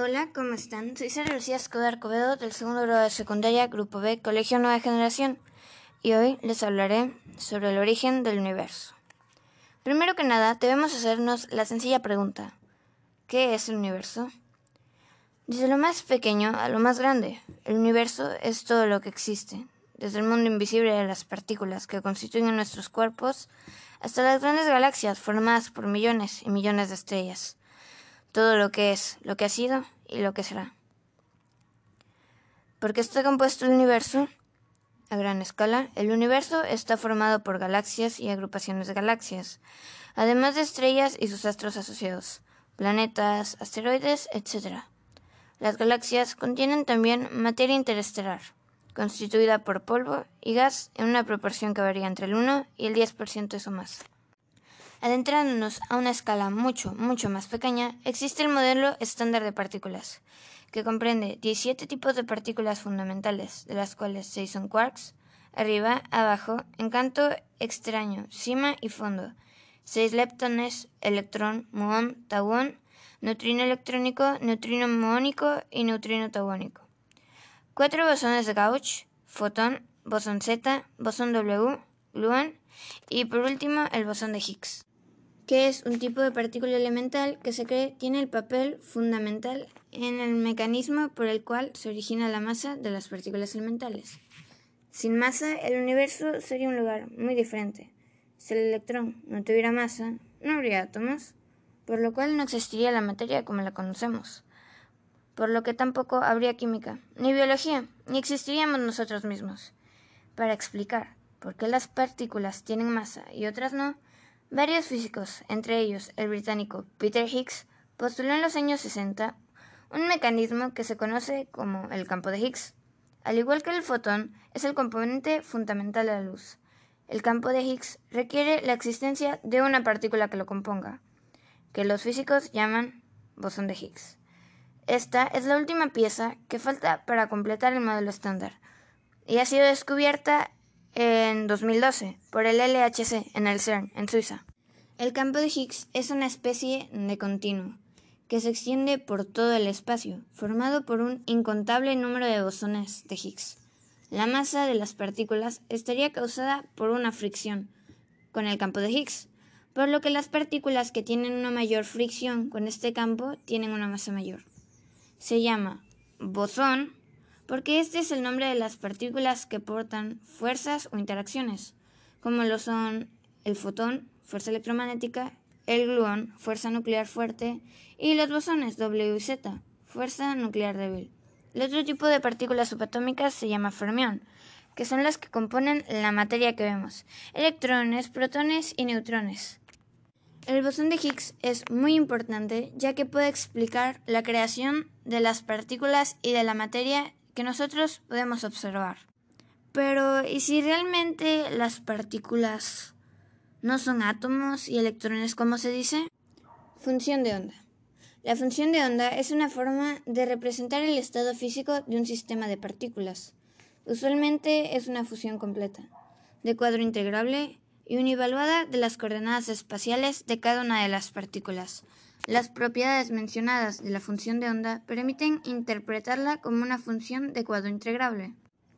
Hola, ¿cómo están? Soy Sara Lucía Escobar Covedo del segundo grado de secundaria, Grupo B, Colegio Nueva Generación, y hoy les hablaré sobre el origen del universo. Primero que nada, debemos hacernos la sencilla pregunta, ¿qué es el universo? Desde lo más pequeño a lo más grande, el universo es todo lo que existe, desde el mundo invisible de las partículas que constituyen nuestros cuerpos hasta las grandes galaxias formadas por millones y millones de estrellas todo lo que es, lo que ha sido y lo que será. ¿Por qué está compuesto el universo? A gran escala, el universo está formado por galaxias y agrupaciones de galaxias, además de estrellas y sus astros asociados, planetas, asteroides, etc. Las galaxias contienen también materia interestelar, constituida por polvo y gas en una proporción que varía entre el 1 y el 10% o más. Adentrándonos a una escala mucho, mucho más pequeña, existe el modelo estándar de partículas, que comprende 17 tipos de partículas fundamentales, de las cuales 6 son quarks, arriba, abajo, encanto extraño, cima y fondo, 6 leptones, electrón, muón, tauón, neutrino electrónico, neutrino muónico y neutrino tauónico. 4 bosones de Gauss, fotón, bosón Z, bosón W, gluón y por último el bosón de Higgs que es un tipo de partícula elemental que se cree tiene el papel fundamental en el mecanismo por el cual se origina la masa de las partículas elementales. Sin masa, el universo sería un lugar muy diferente. Si el electrón no tuviera masa, no habría átomos, por lo cual no existiría la materia como la conocemos, por lo que tampoco habría química, ni biología, ni existiríamos nosotros mismos. Para explicar por qué las partículas tienen masa y otras no, Varios físicos, entre ellos el británico Peter Higgs, postuló en los años 60 un mecanismo que se conoce como el campo de Higgs. Al igual que el fotón, es el componente fundamental de la luz. El campo de Higgs requiere la existencia de una partícula que lo componga, que los físicos llaman bosón de Higgs. Esta es la última pieza que falta para completar el modelo estándar y ha sido descubierta en 2012 por el LHC en el CERN, en Suiza. El campo de Higgs es una especie de continuo que se extiende por todo el espacio, formado por un incontable número de bosones de Higgs. La masa de las partículas estaría causada por una fricción con el campo de Higgs, por lo que las partículas que tienen una mayor fricción con este campo tienen una masa mayor. Se llama bosón porque este es el nombre de las partículas que portan fuerzas o interacciones, como lo son el fotón, fuerza electromagnética, el gluón, fuerza nuclear fuerte, y los bosones W y Z, fuerza nuclear débil. El otro tipo de partículas subatómicas se llama fermión, que son las que componen la materia que vemos, electrones, protones y neutrones. El bosón de Higgs es muy importante ya que puede explicar la creación de las partículas y de la materia que nosotros podemos observar. Pero, ¿y si realmente las partículas no son átomos y electrones como se dice? Función de onda. La función de onda es una forma de representar el estado físico de un sistema de partículas. Usualmente es una fusión completa, de cuadro integrable y univaluada de las coordenadas espaciales de cada una de las partículas, las propiedades mencionadas de la función de onda permiten interpretarla como una función de cuadro integrable.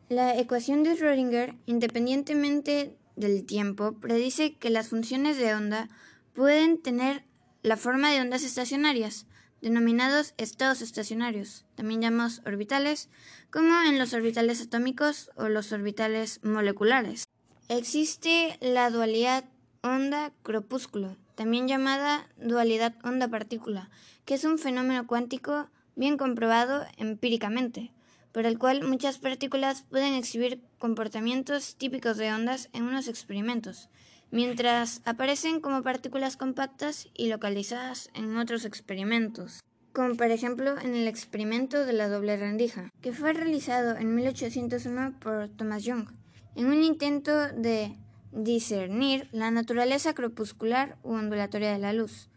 La ecuación de Schrödinger, independientemente del tiempo, predice que las funciones de onda pueden tener la forma de ondas estacionarias, denominados estados estacionarios, también llamados orbitales, como en los orbitales atómicos o los orbitales moleculares. Existe la dualidad onda-crepúsculo, también llamada dualidad onda-partícula, que es un fenómeno cuántico bien comprobado empíricamente, por el cual muchas partículas pueden exhibir comportamientos típicos de ondas en unos experimentos, mientras aparecen como partículas compactas y localizadas en otros experimentos, como por ejemplo en el experimento de la doble rendija, que fue realizado en 1801 por Thomas Young, en un intento de discernir la naturaleza crepuscular u ondulatoria de la luz.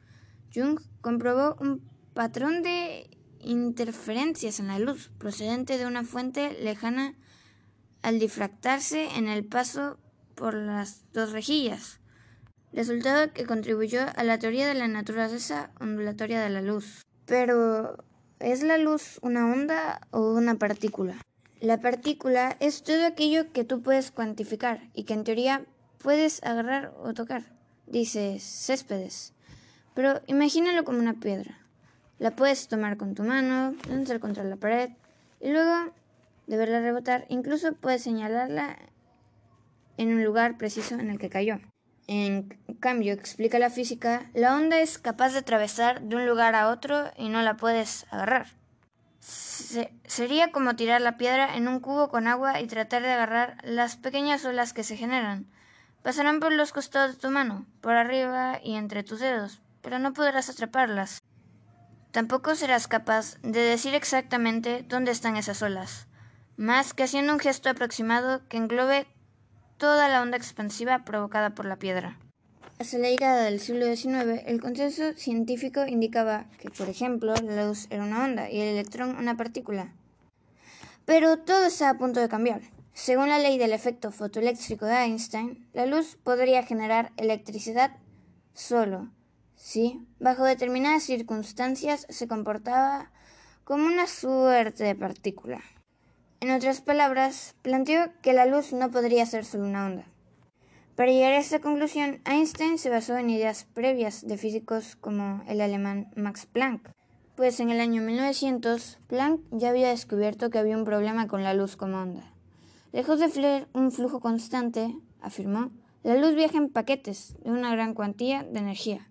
Jung comprobó un patrón de interferencias en la luz procedente de una fuente lejana al difractarse en el paso por las dos rejillas, resultado que contribuyó a la teoría de la naturaleza ondulatoria de la luz. Pero ¿es la luz una onda o una partícula? La partícula es todo aquello que tú puedes cuantificar y que en teoría puedes agarrar o tocar, dice Céspedes. Pero imagínalo como una piedra. La puedes tomar con tu mano, lanzar contra la pared y luego de verla rebotar, incluso puedes señalarla en un lugar preciso en el que cayó. En cambio, explica la física, la onda es capaz de atravesar de un lugar a otro y no la puedes agarrar. sería como tirar la piedra en un cubo con agua y tratar de agarrar las pequeñas olas que se generan. Pasarán por los costados de tu mano, por arriba y entre tus dedos, pero no podrás atraparlas. Tampoco serás capaz de decir exactamente dónde están esas olas, más que haciendo un gesto aproximado que englobe toda la onda expansiva provocada por la piedra. Hasta la llegada del siglo XIX, el consenso científico indicaba que, por ejemplo, la luz era una onda y el electrón una partícula. Pero todo está a punto de cambiar. Según la ley del efecto fotoeléctrico de Einstein, la luz podría generar electricidad solo si, bajo determinadas circunstancias, se comportaba como una suerte de partícula. En otras palabras, planteó que la luz no podría ser solo una onda. Para llegar a esta conclusión, Einstein se basó en ideas previas de físicos como el alemán Max Planck, pues en el año 1900 Planck ya había descubierto que había un problema con la luz como onda. Lejos de fluir un flujo constante, afirmó, la luz viaja en paquetes de una gran cuantía de energía,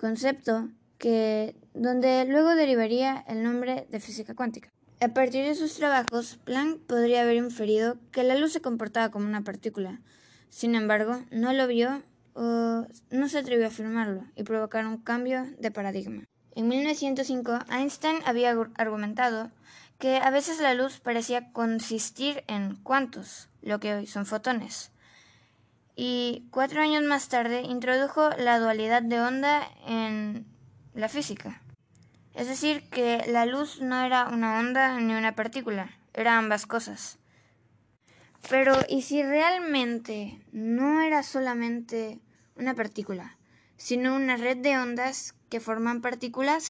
concepto que donde luego derivaría el nombre de física cuántica. A partir de sus trabajos, Planck podría haber inferido que la luz se comportaba como una partícula. Sin embargo, no lo vio o no se atrevió a afirmarlo y provocar un cambio de paradigma. En 1905, Einstein había argumentado que a veces la luz parecía consistir en cuantos, lo que hoy son fotones. Y cuatro años más tarde introdujo la dualidad de onda en la física. Es decir, que la luz no era una onda ni una partícula, eran ambas cosas. Pero, ¿y si realmente no era solamente una partícula, sino una red de ondas que forman partículas?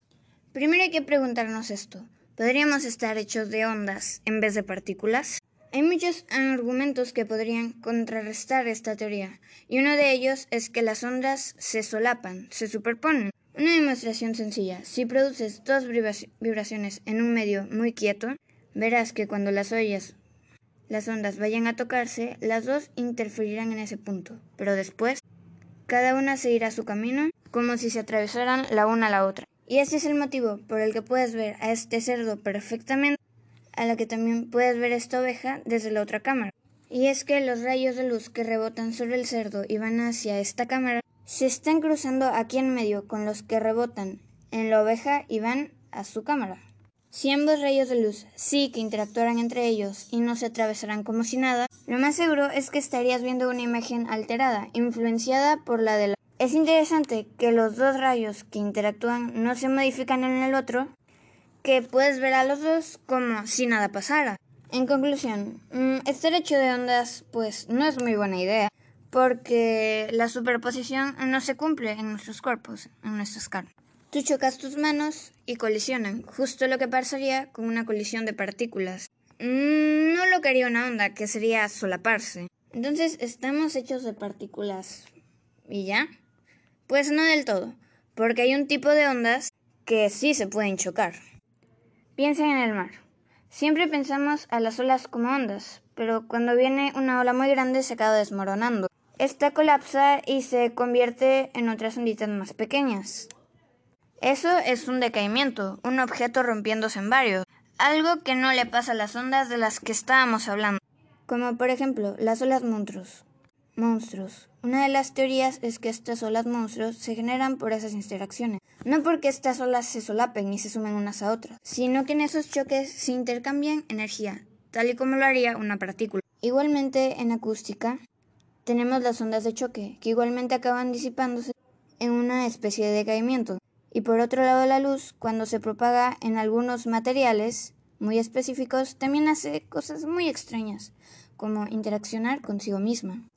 Primero hay que preguntarnos esto. ¿Podríamos estar hechos de ondas en vez de partículas? Hay muchos argumentos que podrían contrarrestar esta teoría, y uno de ellos es que las ondas se solapan, se superponen. Una demostración sencilla. Si produces dos vibraciones en un medio muy quieto, verás que cuando las ollas, las ondas vayan a tocarse, las dos interferirán en ese punto. Pero después, cada una seguirá su camino como si se atravesaran la una a la otra. Y ese es el motivo por el que puedes ver a este cerdo perfectamente, a la que también puedes ver esta oveja desde la otra cámara. Y es que los rayos de luz que rebotan sobre el cerdo y van hacia esta cámara se están cruzando aquí en medio con los que rebotan en la oveja y van a su cámara. Si ambos rayos de luz sí que interactuaran entre ellos y no se atravesaran como si nada, lo más seguro es que estarías viendo una imagen alterada, influenciada por la de la... Es interesante que los dos rayos que interactúan no se modifican en el otro, que puedes ver a los dos como si nada pasara. En conclusión, mm, estar hecho de ondas pues no es muy buena idea porque la superposición no se cumple en nuestros cuerpos, en nuestras carnes. Tú chocas tus manos y colisionan, justo lo que pasaría con una colisión de partículas. Mm, no lo que haría una onda, que sería solaparse. Entonces, ¿estamos hechos de partículas y ya? Pues no del todo, porque hay un tipo de ondas que sí se pueden chocar. Piensa en el mar. Siempre pensamos a las olas como ondas, pero cuando viene una ola muy grande se acaba desmoronando. Esta colapsa y se convierte en otras onditas más pequeñas. Eso es un decaimiento, un objeto rompiéndose en varios, algo que no le pasa a las ondas de las que estábamos hablando, como por ejemplo las olas monstruos. Monstruos. Una de las teorías es que estas olas monstruos se generan por esas interacciones, no porque estas olas se solapen y se sumen unas a otras, sino que en esos choques se intercambian energía, tal y como lo haría una partícula. Igualmente en acústica, tenemos las ondas de choque, que igualmente acaban disipándose en una especie de decaimiento. Y por otro lado la luz, cuando se propaga en algunos materiales muy específicos, también hace cosas muy extrañas, como interaccionar consigo misma.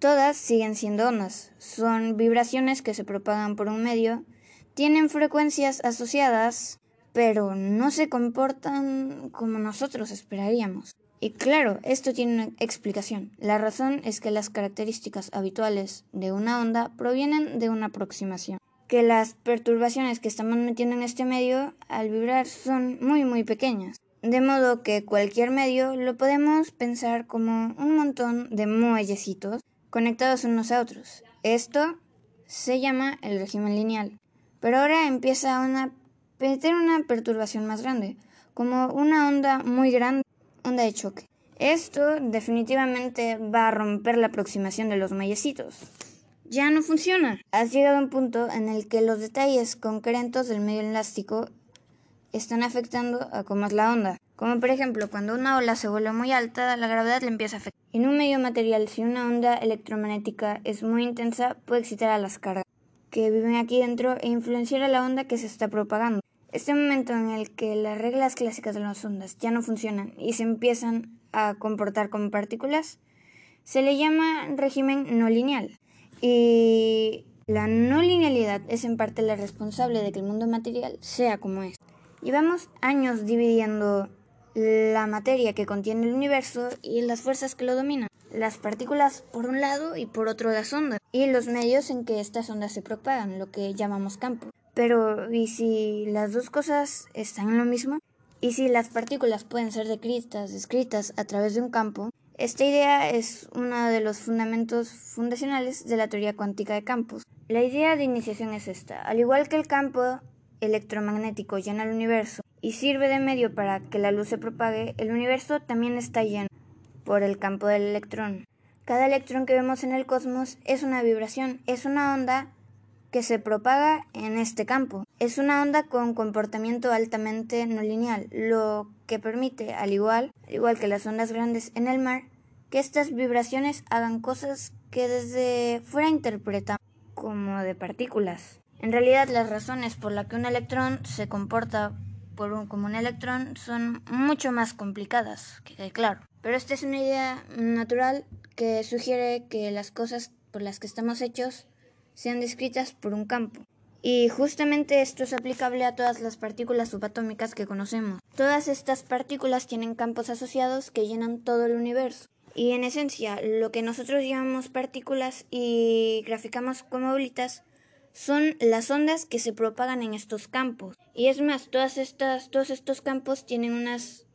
Todas siguen siendo ondas, son vibraciones que se propagan por un medio, tienen frecuencias asociadas, pero no se comportan como nosotros esperaríamos. Y claro, esto tiene una explicación. La razón es que las características habituales de una onda provienen de una aproximación. Que las perturbaciones que estamos metiendo en este medio al vibrar son muy muy pequeñas. De modo que cualquier medio lo podemos pensar como un montón de muellecitos conectados unos a otros. Esto se llama el régimen lineal. Pero ahora empieza a tener una perturbación más grande, como una onda muy grande onda de choque. Esto definitivamente va a romper la aproximación de los mayecitos. Ya no funciona. Has llegado a un punto en el que los detalles concretos del medio elástico están afectando a cómo es la onda. Como por ejemplo, cuando una ola se vuelve muy alta, la gravedad le empieza a afectar. En un medio material, si una onda electromagnética es muy intensa, puede excitar a las cargas que viven aquí dentro e influenciar a la onda que se está propagando. Este momento en el que las reglas clásicas de las ondas ya no funcionan y se empiezan a comportar como partículas, se le llama régimen no lineal. Y la no linealidad es en parte la responsable de que el mundo material sea como es. Llevamos años dividiendo la materia que contiene el universo y las fuerzas que lo dominan. Las partículas por un lado y por otro las ondas. Y los medios en que estas ondas se propagan, lo que llamamos campo. Pero, ¿y si las dos cosas están en lo mismo? ¿Y si las partículas pueden ser descritas, descritas a través de un campo? Esta idea es uno de los fundamentos fundacionales de la teoría cuántica de campos. La idea de iniciación es esta. Al igual que el campo electromagnético llena el universo y sirve de medio para que la luz se propague, el universo también está lleno por el campo del electrón. Cada electrón que vemos en el cosmos es una vibración, es una onda que se propaga en este campo. Es una onda con comportamiento altamente no lineal, lo que permite, al igual, al igual que las ondas grandes en el mar, que estas vibraciones hagan cosas que desde fuera interpretamos como de partículas. En realidad, las razones por las que un electrón se comporta por como un electrón son mucho más complicadas, que claro. Pero esta es una idea natural que sugiere que las cosas por las que estamos hechos sean descritas por un campo. Y justamente esto es aplicable a todas las partículas subatómicas que conocemos. Todas estas partículas tienen campos asociados que llenan todo el universo. Y en esencia, lo que nosotros llamamos partículas y graficamos como bolitas son las ondas que se propagan en estos campos. Y es más, todas estas, todos estos campos tienen unas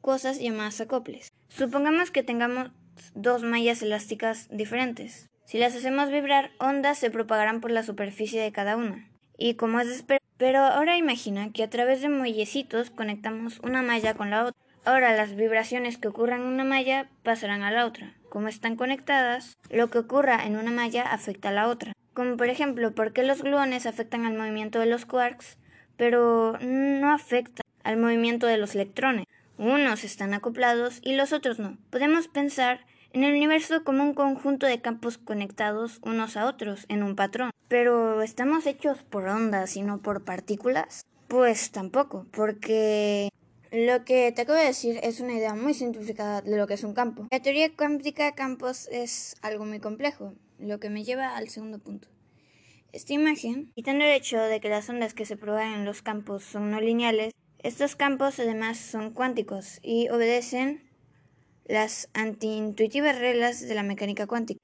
cosas llamadas acoples. Supongamos que tengamos dos mallas elásticas diferentes. Si las hacemos vibrar, ondas se propagarán por la superficie de cada una. Y como es de esperar, pero ahora imagina que a través de muellecitos conectamos una malla con la otra. Ahora las vibraciones que ocurran en una malla pasarán a la otra. Como están conectadas, lo que ocurra en una malla afecta a la otra. Como por ejemplo, ¿por qué los gluones afectan al movimiento de los quarks, pero no afectan al movimiento de los electrones? Unos están acoplados y los otros no. Podemos pensar en el universo como un conjunto de campos conectados unos a otros en un patrón. Pero ¿estamos hechos por ondas y no por partículas? Pues tampoco, porque lo que te acabo de decir es una idea muy simplificada de lo que es un campo. La teoría cuántica de campos es algo muy complejo, lo que me lleva al segundo punto. Esta imagen, quitando el hecho de que las ondas que se propagan en los campos son no lineales, estos campos además son cuánticos y obedecen las antiintuitivas reglas de la mecánica cuántica.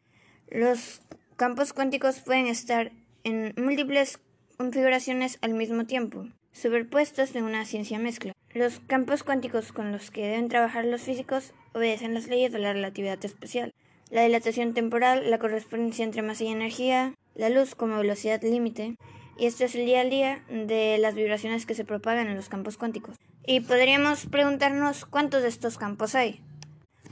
Los campos cuánticos pueden estar en múltiples configuraciones al mismo tiempo, superpuestos en una ciencia mezcla. Los campos cuánticos con los que deben trabajar los físicos obedecen las leyes de la relatividad especial, la dilatación temporal, la correspondencia entre masa y energía, la luz como velocidad límite, y esto es el día al día de las vibraciones que se propagan en los campos cuánticos. Y podríamos preguntarnos cuántos de estos campos hay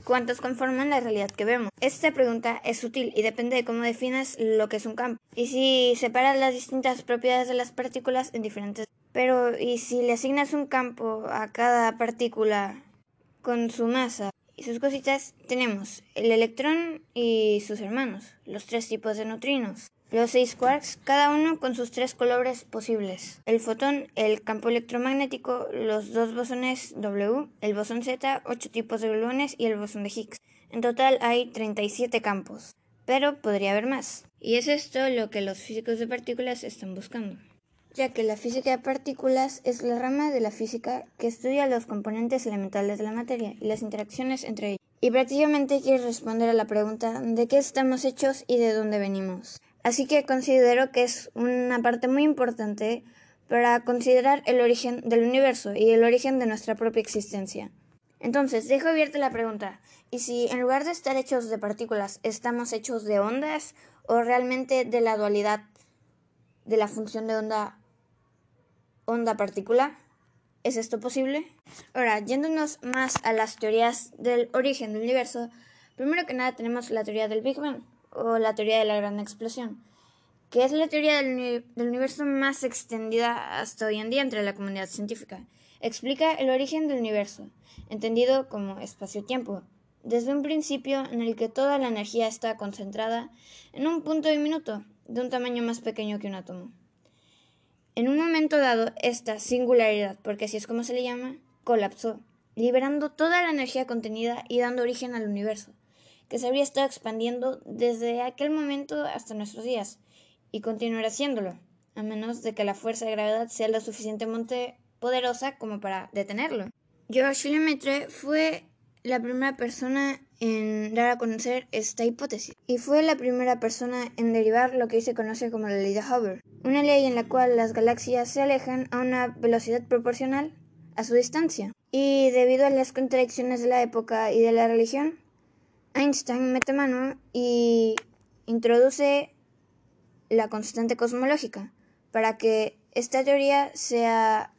cuántos conforman la realidad que vemos. Esta pregunta es útil y depende de cómo definas lo que es un campo. Y si separas las distintas propiedades de las partículas en diferentes... Pero, ¿y si le asignas un campo a cada partícula con su masa y sus cositas? Tenemos el electrón y sus hermanos, los tres tipos de neutrinos. Los seis quarks, cada uno con sus tres colores posibles. El fotón, el campo electromagnético, los dos bosones W, el bosón Z, ocho tipos de gluones y el bosón de Higgs. En total hay 37 campos, pero podría haber más. Y es esto lo que los físicos de partículas están buscando. Ya que la física de partículas es la rama de la física que estudia los componentes elementales de la materia y las interacciones entre ellos. Y prácticamente quiere responder a la pregunta de qué estamos hechos y de dónde venimos. Así que considero que es una parte muy importante para considerar el origen del universo y el origen de nuestra propia existencia. Entonces, dejo abierta la pregunta, ¿y si en lugar de estar hechos de partículas estamos hechos de ondas o realmente de la dualidad de la función de onda onda-partícula? ¿Es esto posible? Ahora, yéndonos más a las teorías del origen del universo, primero que nada tenemos la teoría del Big Bang o la teoría de la gran explosión, que es la teoría del, del universo más extendida hasta hoy en día entre la comunidad científica. Explica el origen del universo, entendido como espacio-tiempo, desde un principio en el que toda la energía está concentrada en un punto diminuto, de un tamaño más pequeño que un átomo. En un momento dado, esta singularidad, porque así es como se le llama, colapsó, liberando toda la energía contenida y dando origen al universo, que se habría estado expandiendo desde aquel momento hasta nuestros días, y continuará haciéndolo, a menos de que la fuerza de gravedad sea lo suficientemente poderosa como para detenerlo. George Lemaitre fue la primera persona en dar a conocer esta hipótesis y fue la primera persona en derivar lo que hoy se conoce como la ley de Hubble, una ley en la cual las galaxias se alejan a una velocidad proporcional a su distancia. Y debido a las contradicciones de la época y de la religión, Einstein mete mano y introduce la constante cosmológica para que esta teoría sea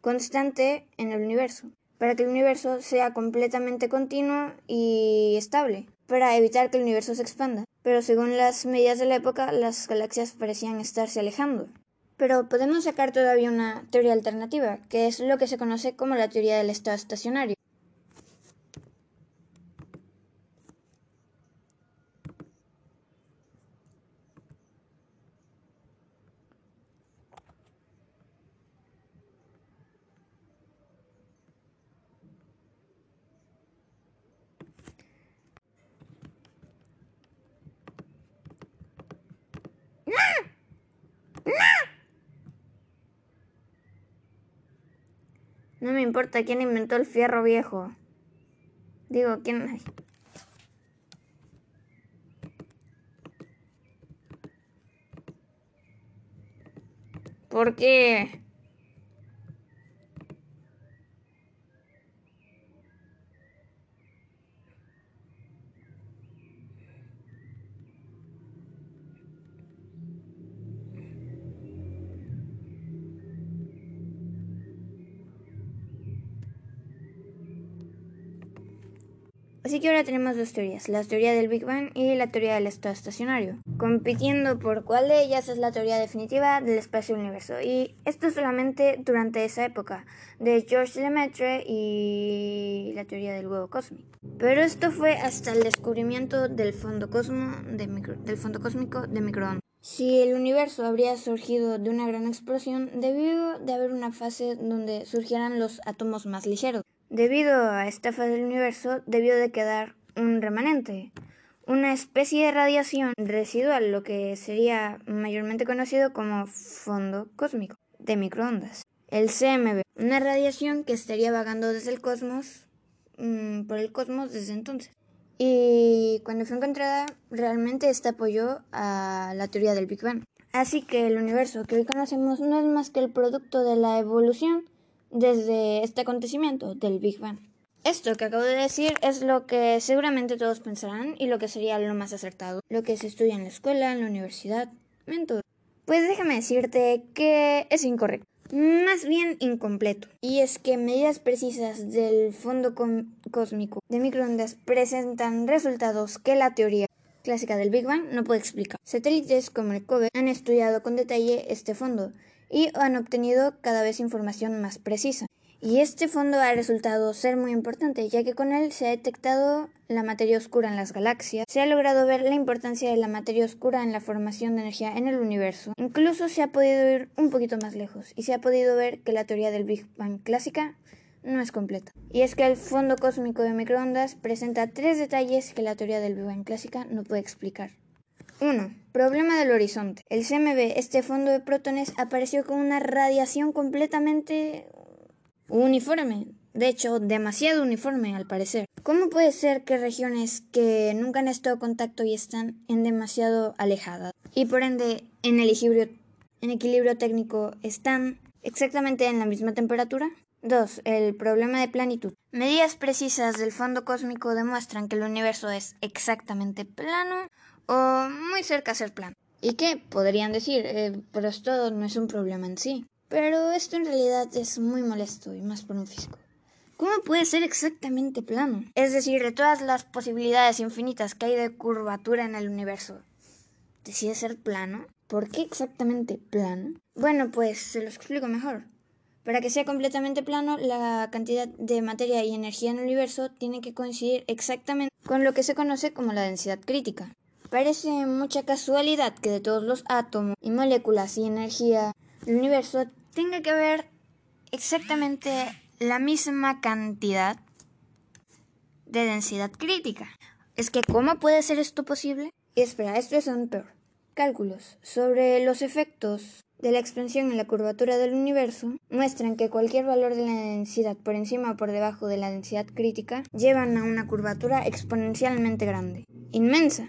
constante en el universo para que el universo sea completamente continuo y estable, para evitar que el universo se expanda. Pero según las medidas de la época, las galaxias parecían estarse alejando. Pero podemos sacar todavía una teoría alternativa, que es lo que se conoce como la teoría del estado estacionario. No me importa quién inventó el fierro viejo. Digo, quién... ¿Por qué? Así que ahora tenemos dos teorías, la teoría del Big Bang y la teoría del estado estacionario, compitiendo por cuál de ellas es la teoría definitiva del espacio-universo. Y esto solamente durante esa época, de George Lemaitre y la teoría del huevo cósmico. Pero esto fue hasta el descubrimiento del fondo, cosmo de del fondo cósmico de microondas. Si el universo habría surgido de una gran explosión, debió de haber una fase donde surgieran los átomos más ligeros. Debido a esta fase del universo, debió de quedar un remanente, una especie de radiación residual, lo que sería mayormente conocido como fondo cósmico de microondas. El CMB, una radiación que estaría vagando desde el cosmos, mm, por el cosmos desde entonces. Y cuando fue encontrada, realmente esta apoyó a la teoría del Big Bang. Así que el universo que hoy conocemos no es más que el producto de la evolución desde este acontecimiento del Big Bang. Esto que acabo de decir es lo que seguramente todos pensarán y lo que sería lo más acertado, lo que se estudia en la escuela, en la universidad, en. Pues déjame decirte que es incorrecto, más bien incompleto. Y es que medidas precisas del fondo cósmico de microondas presentan resultados que la teoría clásica del Big Bang no puede explicar. Satélites como el COBE han estudiado con detalle este fondo y han obtenido cada vez información más precisa. Y este fondo ha resultado ser muy importante, ya que con él se ha detectado la materia oscura en las galaxias, se ha logrado ver la importancia de la materia oscura en la formación de energía en el universo. Incluso se ha podido ir un poquito más lejos y se ha podido ver que la teoría del Big Bang clásica no es completa. Y es que el fondo cósmico de microondas presenta tres detalles que la teoría del Big Bang clásica no puede explicar. 1. Problema del horizonte. El CMB, este fondo de protones, apareció con una radiación completamente uniforme. De hecho, demasiado uniforme al parecer. ¿Cómo puede ser que regiones que nunca han estado en contacto y están en demasiado alejadas y por ende en equilibrio, en equilibrio técnico están exactamente en la misma temperatura? 2. El problema de planitud. Medidas precisas del fondo cósmico demuestran que el universo es exactamente plano o muy cerca a ser plano. ¿Y qué? Podrían decir, eh, pero esto no es un problema en sí. Pero esto en realidad es muy molesto y más por un físico. ¿Cómo puede ser exactamente plano? Es decir, de todas las posibilidades infinitas que hay de curvatura en el universo, ¿decide ser plano? ¿Por qué exactamente plano? Bueno, pues se lo explico mejor. Para que sea completamente plano, la cantidad de materia y energía en el universo tiene que coincidir exactamente con lo que se conoce como la densidad crítica. Parece mucha casualidad que de todos los átomos y moléculas y energía del universo tenga que haber exactamente la misma cantidad de densidad crítica. Es que, ¿cómo puede ser esto posible? espera, esto es un peor. Cálculos sobre los efectos de la expansión en la curvatura del universo muestran que cualquier valor de la densidad por encima o por debajo de la densidad crítica llevan a una curvatura exponencialmente grande, inmensa.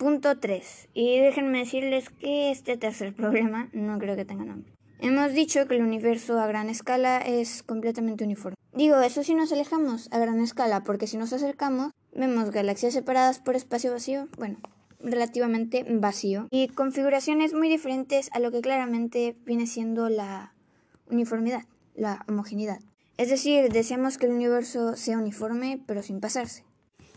Punto 3. Y déjenme decirles que este tercer problema no creo que tenga nombre. Hemos dicho que el universo a gran escala es completamente uniforme. Digo, eso si nos alejamos a gran escala, porque si nos acercamos, vemos galaxias separadas por espacio vacío. Bueno, relativamente vacío y configuraciones muy diferentes a lo que claramente viene siendo la uniformidad, la homogeneidad. Es decir, deseamos que el universo sea uniforme pero sin pasarse.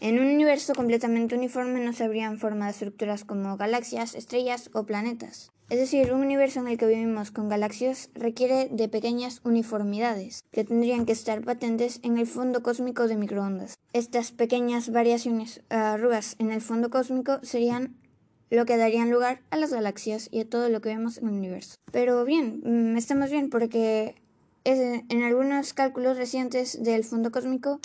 En un universo completamente uniforme no se habrían formado estructuras como galaxias, estrellas o planetas. Es decir, un universo en el que vivimos con galaxias requiere de pequeñas uniformidades que tendrían que estar patentes en el fondo cósmico de microondas. Estas pequeñas variaciones, arrugas en el fondo cósmico serían lo que darían lugar a las galaxias y a todo lo que vemos en el universo. Pero bien, mm, estamos bien porque en algunos cálculos recientes del fondo cósmico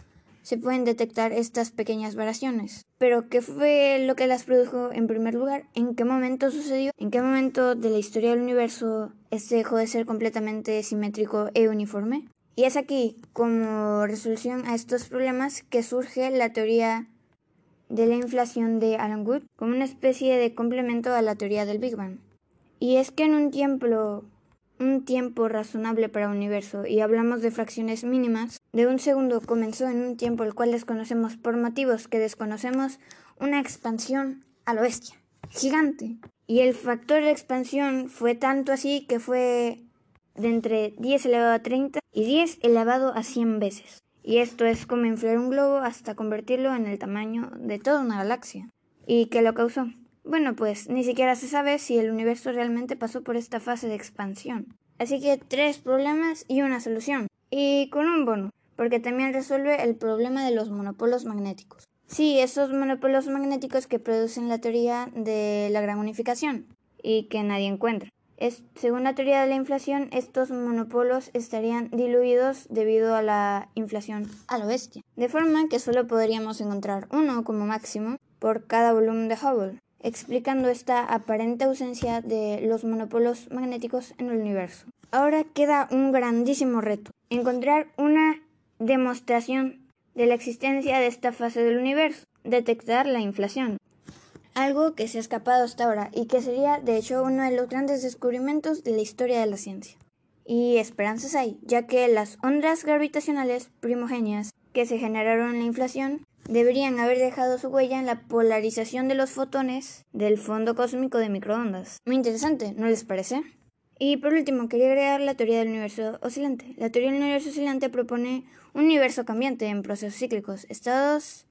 se pueden detectar estas pequeñas variaciones. Pero, ¿qué fue lo que las produjo en primer lugar? ¿En qué momento sucedió? ¿En qué momento de la historia del universo este dejó de ser completamente simétrico e uniforme? Y es aquí, como resolución a estos problemas, que surge la teoría de la inflación de Alan Wood como una especie de complemento a la teoría del Big Bang. Y es que en un tiempo un tiempo razonable para un universo y hablamos de fracciones mínimas, de un segundo comenzó en un tiempo el cual desconocemos por motivos que desconocemos una expansión a lo bestia, gigante. Y el factor de expansión fue tanto así que fue de entre 10 elevado a 30 y 10 elevado a 100 veces. Y esto es como inflar un globo hasta convertirlo en el tamaño de toda una galaxia. ¿Y qué lo causó? Bueno, pues ni siquiera se sabe si el universo realmente pasó por esta fase de expansión. Así que tres problemas y una solución. Y con un bono, porque también resuelve el problema de los monopolos magnéticos. Sí, esos monopolos magnéticos que producen la teoría de la gran unificación y que nadie encuentra. Es, según la teoría de la inflación, estos monopolos estarían diluidos debido a la inflación a lo bestia, de forma que solo podríamos encontrar uno como máximo por cada volumen de Hubble explicando esta aparente ausencia de los monopolos magnéticos en el universo. Ahora queda un grandísimo reto, encontrar una demostración de la existencia de esta fase del universo, detectar la inflación, algo que se ha escapado hasta ahora y que sería de hecho uno de los grandes descubrimientos de la historia de la ciencia. Y esperanzas hay, ya que las ondas gravitacionales primogenias que se generaron en la inflación deberían haber dejado su huella en la polarización de los fotones del fondo cósmico de microondas. Muy interesante, ¿no les parece? Y por último, quería agregar la teoría del universo oscilante. La teoría del universo oscilante propone un universo cambiante en procesos cíclicos, estados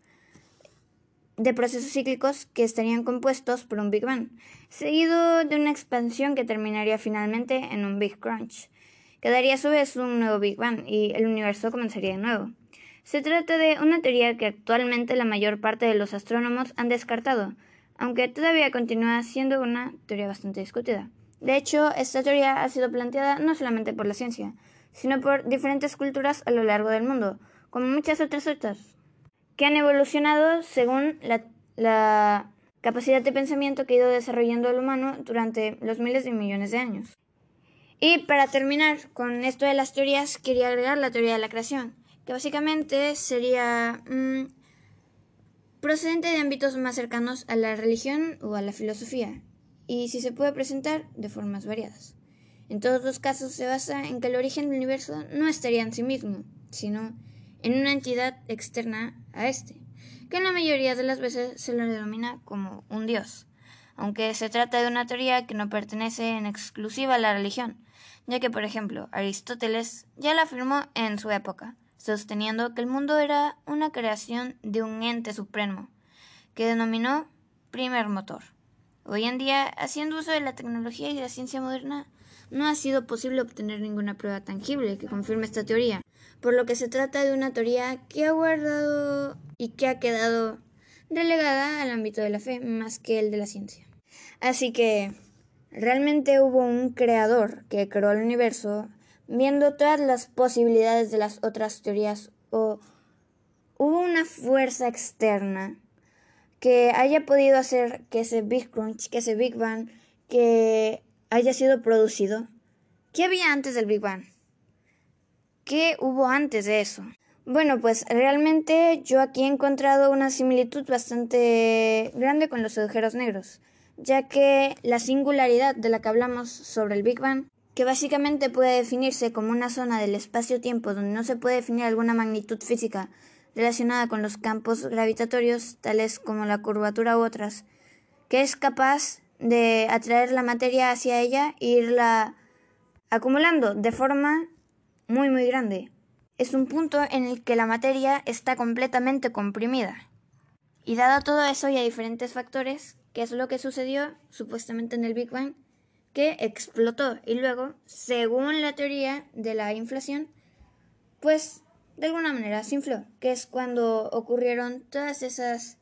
de procesos cíclicos que estarían compuestos por un Big Bang, seguido de una expansión que terminaría finalmente en un Big Crunch, que daría a su vez un nuevo Big Bang y el universo comenzaría de nuevo. Se trata de una teoría que actualmente la mayor parte de los astrónomos han descartado, aunque todavía continúa siendo una teoría bastante discutida. De hecho, esta teoría ha sido planteada no solamente por la ciencia, sino por diferentes culturas a lo largo del mundo, como muchas otras otras, que han evolucionado según la, capacidad de pensamiento que ha ido desarrollando el humano durante los miles de millones de años. Y para terminar con esto de las teorías, quería agregar la teoría de la creación, que básicamente sería mm, procedente de ámbitos más cercanos a la religión o a la filosofía, y si se puede presentar de formas variadas. En todos los casos se basa en que el origen del universo no estaría en sí mismo, sino en una entidad externa a este, que en la mayoría de las veces se lo denomina como un dios, aunque se trata de una teoría que no pertenece en exclusiva a la religión, ya que, por ejemplo, Aristóteles ya la afirmó en su época, sosteniendo que el mundo era una creación de un ente supremo, que denominó primer motor. Hoy en día, haciendo uso de la tecnología y de la ciencia moderna, no ha sido posible obtener ninguna prueba tangible que confirme esta teoría, por lo que se trata de una teoría que ha guardado y que ha quedado relegada al ámbito de la fe más que el de la ciencia. Así que realmente hubo un creador que creó el universo viendo todas las posibilidades de las otras teorías o hubo una fuerza externa que haya podido hacer que ese Big Crunch, que ese Big Bang, que haya sido producido. ¿Qué había antes del Big Bang? ¿Qué hubo antes de eso? Bueno, pues realmente yo aquí he encontrado una similitud bastante grande con los agujeros negros, ya que la singularidad de la que hablamos sobre el Big Bang, que básicamente puede definirse como una zona del espacio-tiempo donde no se puede definir alguna magnitud física relacionada con los campos gravitatorios, tales como la curvatura u otras, que es capaz de atraer la materia hacia ella e irla acumulando de forma muy muy grande. Es un punto en el que la materia está completamente comprimida. Y dado todo eso y a diferentes factores, que es lo que sucedió supuestamente en el Big Bang, que explotó y luego, según la teoría de la inflación, pues de alguna manera se infló, que es cuando ocurrieron todas esas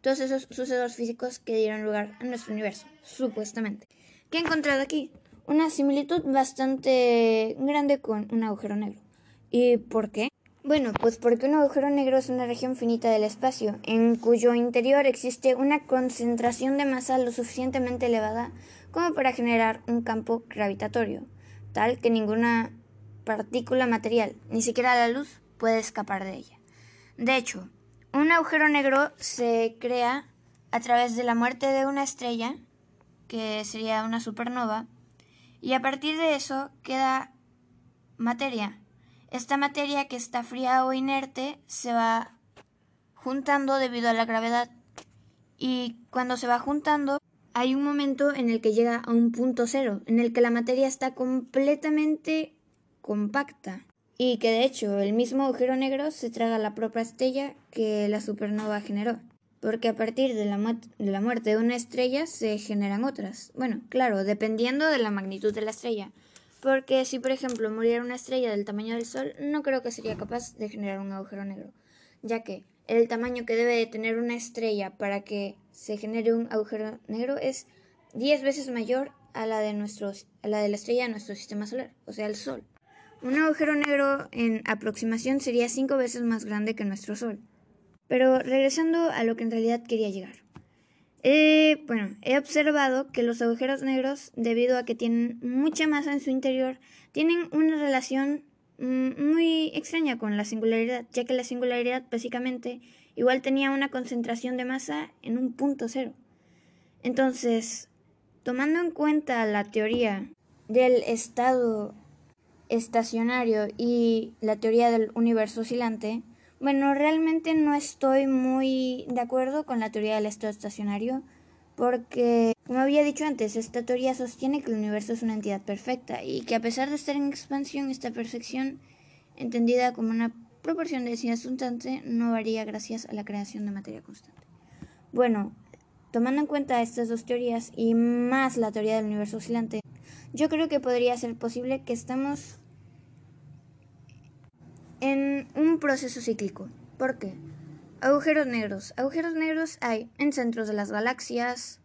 todos esos sucesos físicos que dieron lugar a nuestro universo, supuestamente. ¿Qué he encontrado aquí? una similitud bastante grande con un agujero negro. ¿Y por qué? Bueno, pues porque un agujero negro es una región finita del espacio, en cuyo interior existe una concentración de masa lo suficientemente elevada como para generar un campo gravitatorio, tal que ninguna partícula material, ni siquiera la luz, puede escapar de ella. De hecho, un agujero negro se crea a través de la muerte de una estrella, que sería una supernova, y a partir de eso queda materia. Esta materia que está fría o inerte se va juntando debido a la gravedad y cuando se va juntando hay un momento en el que llega a un punto cero, en el que la materia está completamente compacta y que de hecho el mismo agujero negro se traga la propia estrella que la supernova generó porque a partir de la, de la, muerte de una estrella se generan otras. Bueno, claro, dependiendo de la magnitud de la estrella. Porque si, por ejemplo, muriera una estrella del tamaño del Sol, no creo que sería capaz de generar un agujero negro, ya que el tamaño que debe de tener una estrella para que se genere un agujero negro es 10 veces mayor a la de, nuestros, a la, de la estrella de nuestro sistema solar, o sea, el Sol. Un agujero negro en aproximación sería 5 veces más grande que nuestro Sol. Pero regresando a lo que en realidad quería llegar. bueno, he observado que los agujeros negros, debido a que tienen mucha masa en su interior, tienen una relación mm, muy extraña con la singularidad, ya que la singularidad básicamente igual tenía una concentración de masa en un punto cero. Entonces, tomando en cuenta la teoría del estado estacionario y la teoría del universo oscilante, bueno, realmente no estoy muy de acuerdo con la teoría del estado estacionario porque, como había dicho antes, esta teoría sostiene que el universo es una entidad perfecta y que a pesar de estar en expansión, esta perfección, entendida como una proporción de densidad constante, no varía gracias a la creación de materia constante. Bueno, tomando en cuenta estas dos teorías y más la teoría del universo oscilante, yo creo que podría ser posible que estamos en un proceso cíclico. ¿Por qué? Agujeros negros. Agujeros negros hay en centros de las galaxias,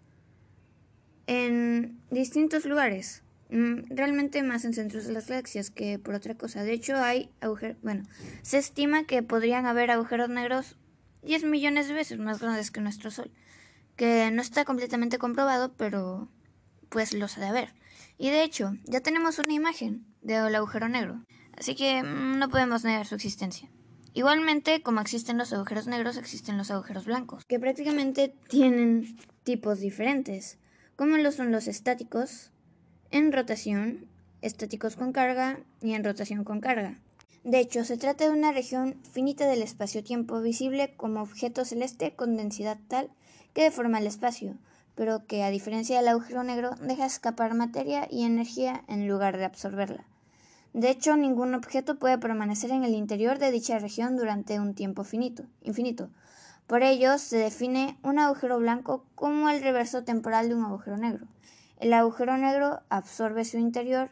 en distintos lugares. Mm, realmente más en centros de las galaxias que por otra cosa. De hecho, hay agujeros. Bueno, se estima que podrían haber agujeros negros 10 millones de veces más grandes que nuestro Sol. que no está completamente comprobado, pero pues lo se de haber. Y de hecho, ya tenemos una imagen del agujero negro, así que mm, no podemos negar su existencia. Igualmente, como existen los agujeros negros, existen los agujeros blancos, que prácticamente tienen tipos diferentes, como lo son los estáticos, en rotación, estáticos con carga y en rotación con carga. De hecho, se trata de una región finita del espacio-tiempo visible como objeto celeste con densidad tal que deforma el espacio, pero que, a diferencia del agujero negro, deja escapar materia y energía en lugar de absorberla. De hecho, ningún objeto puede permanecer en el interior de dicha región durante un tiempo finito, infinito. Por ello, se define un agujero blanco como el reverso temporal de un agujero negro. El agujero negro absorbe su interior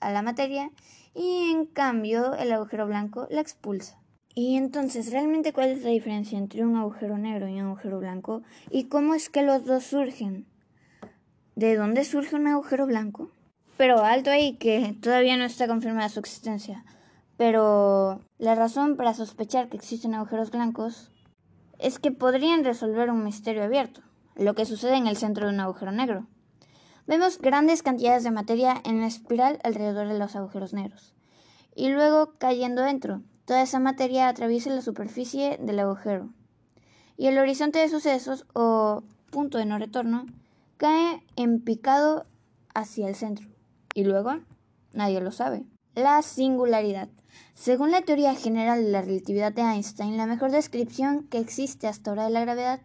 a la materia y en cambio el agujero blanco la expulsa. Y entonces, ¿realmente cuál es la diferencia entre un agujero negro y un agujero blanco? ¿Y cómo es que los dos surgen? ¿De dónde surge un agujero blanco? Pero alto ahí, que todavía no está confirmada su existencia. Pero la razón para sospechar que existen agujeros blancos es que podrían resolver un misterio abierto, lo que sucede en el centro de un agujero negro. Vemos grandes cantidades de materia en la espiral alrededor de los agujeros negros, y luego cayendo dentro, toda esa materia atraviesa la superficie del agujero, y el horizonte de sucesos o punto de no retorno cae en picado hacia el centro. Y luego, nadie lo sabe. La singularidad. Según la teoría general de la relatividad de Einstein, la mejor descripción que existe hasta ahora de la gravedad,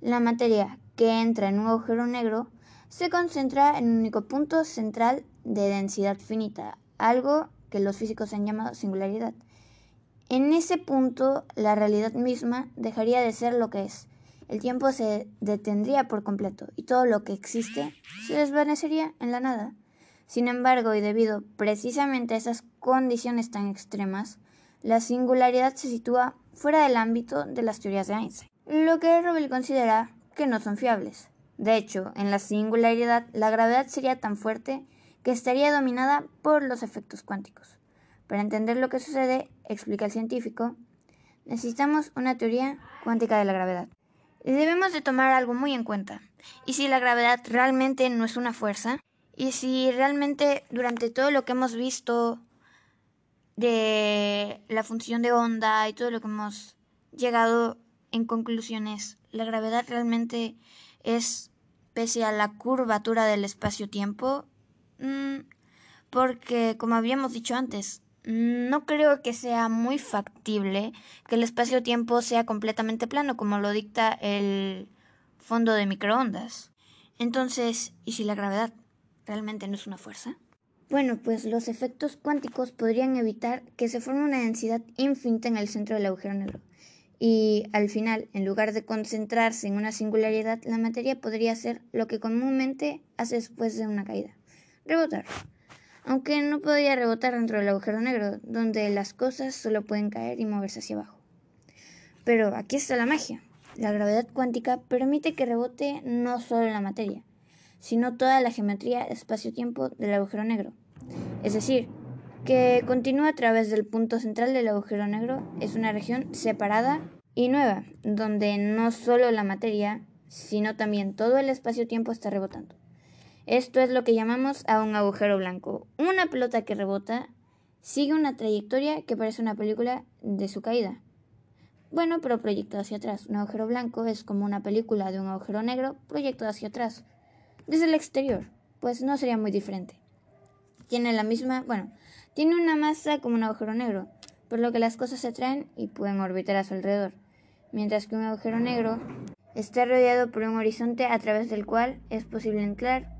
la materia que entra en un agujero negro se concentra en un único punto central de densidad finita, algo que los físicos han llamado singularidad. En ese punto, la realidad misma dejaría de ser lo que es. El tiempo se detendría por completo y todo lo que existe se desvanecería en la nada. Sin embargo, y debido precisamente a esas condiciones tan extremas, la singularidad se sitúa fuera del ámbito de las teorías de Einstein, lo que Robel considera que no son fiables. De hecho, en la singularidad la gravedad sería tan fuerte que estaría dominada por los efectos cuánticos. Para entender lo que sucede, explica el científico, necesitamos una teoría cuántica de la gravedad. Debemos de tomar algo muy en cuenta. ¿Y si la gravedad realmente no es una fuerza? Y si realmente durante todo lo que hemos visto de la función de onda y todo lo que hemos llegado en conclusiones, la gravedad realmente es pese a la curvatura del espacio-tiempo, mm, porque como habíamos dicho antes, no creo que sea muy factible que el espacio-tiempo sea completamente plano como lo dicta el fondo de microondas. Entonces, ¿y si la gravedad realmente no es una fuerza? Bueno, pues los efectos cuánticos podrían evitar que se forme una densidad infinita en el centro del agujero negro. Y al final, en lugar de concentrarse en una singularidad, la materia podría hacer lo que comúnmente hace después de una caída, rebotar. Aunque no podría rebotar dentro del agujero negro, donde las cosas solo pueden caer y moverse hacia abajo. Pero aquí está la magia. La gravedad cuántica permite que rebote no solo la materia, sino toda la geometría espacio-tiempo del agujero negro. Es decir, que continúa a través del punto central del agujero negro es una región separada y nueva, donde no solo la materia, sino también todo el espacio-tiempo está rebotando. Esto es lo que llamamos a un agujero blanco. Una pelota que rebota sigue una trayectoria que parece una película de su caída. Bueno, pero proyectado hacia atrás. Un agujero blanco es como una película de un agujero negro proyectado hacia atrás desde el exterior, pues no sería muy diferente. Tiene la misma, bueno, tiene una masa como un agujero negro, por lo que las cosas se atraen y pueden orbitar a su alrededor, mientras que un agujero negro está rodeado por un horizonte a través del cual es posible entrar,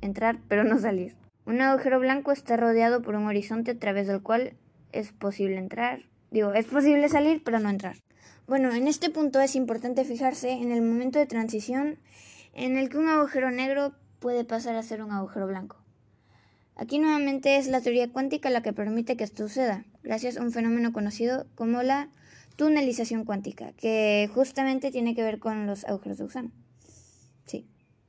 entrar pero no salir. Un agujero blanco está rodeado por un horizonte a través del cual es posible entrar, digo, es posible salir pero no entrar. Bueno, en este punto es importante fijarse en el momento de transición en el que un agujero negro puede pasar a ser un agujero blanco. Aquí nuevamente es la teoría cuántica la que permite que esto suceda, gracias a un fenómeno conocido como la tunelización cuántica, que justamente tiene que ver con los agujeros de gusano. Sí.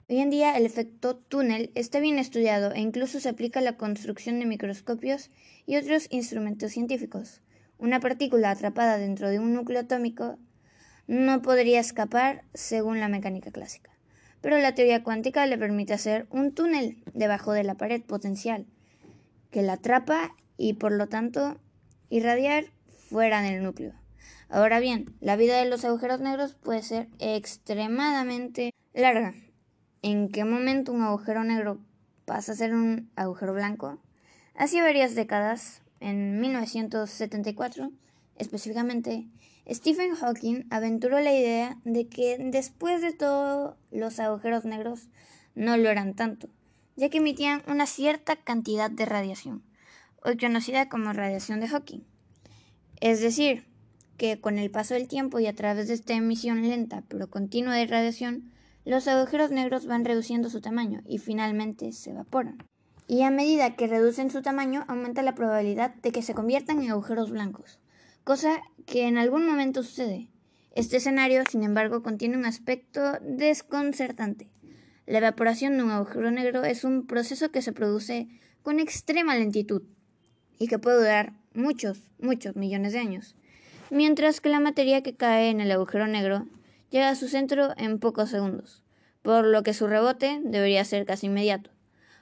Hoy en día el efecto túnel está bien estudiado e incluso se aplica a la construcción de microscopios y otros instrumentos científicos. Una partícula atrapada dentro de un núcleo atómico no podría escapar según la mecánica clásica. Pero la teoría cuántica le permite hacer un túnel debajo de la pared potencial que la atrapa y por lo tanto irradiar fuera del núcleo. Ahora bien, la vida de los agujeros negros puede ser extremadamente larga. ¿En qué momento un agujero negro pasa a ser un agujero blanco? Hace varias décadas, en 1974 específicamente, Stephen Hawking aventuró la idea de que después de todo los agujeros negros no lo eran tanto, ya que emitían una cierta cantidad de radiación, hoy conocida como radiación de Hawking. Es decir, que con el paso del tiempo y a través de esta emisión lenta pero continua de radiación, los agujeros negros van reduciendo su tamaño y finalmente se evaporan. Y a medida que reducen su tamaño, aumenta la probabilidad de que se conviertan en agujeros blancos cosa que en algún momento sucede. Este escenario, sin embargo, contiene un aspecto desconcertante. La evaporación de un agujero negro es un proceso que se produce con extrema lentitud y que puede durar muchos, muchos millones de años, mientras que la materia que cae en el agujero negro llega a su centro en pocos segundos, por lo que su rebote debería ser casi inmediato.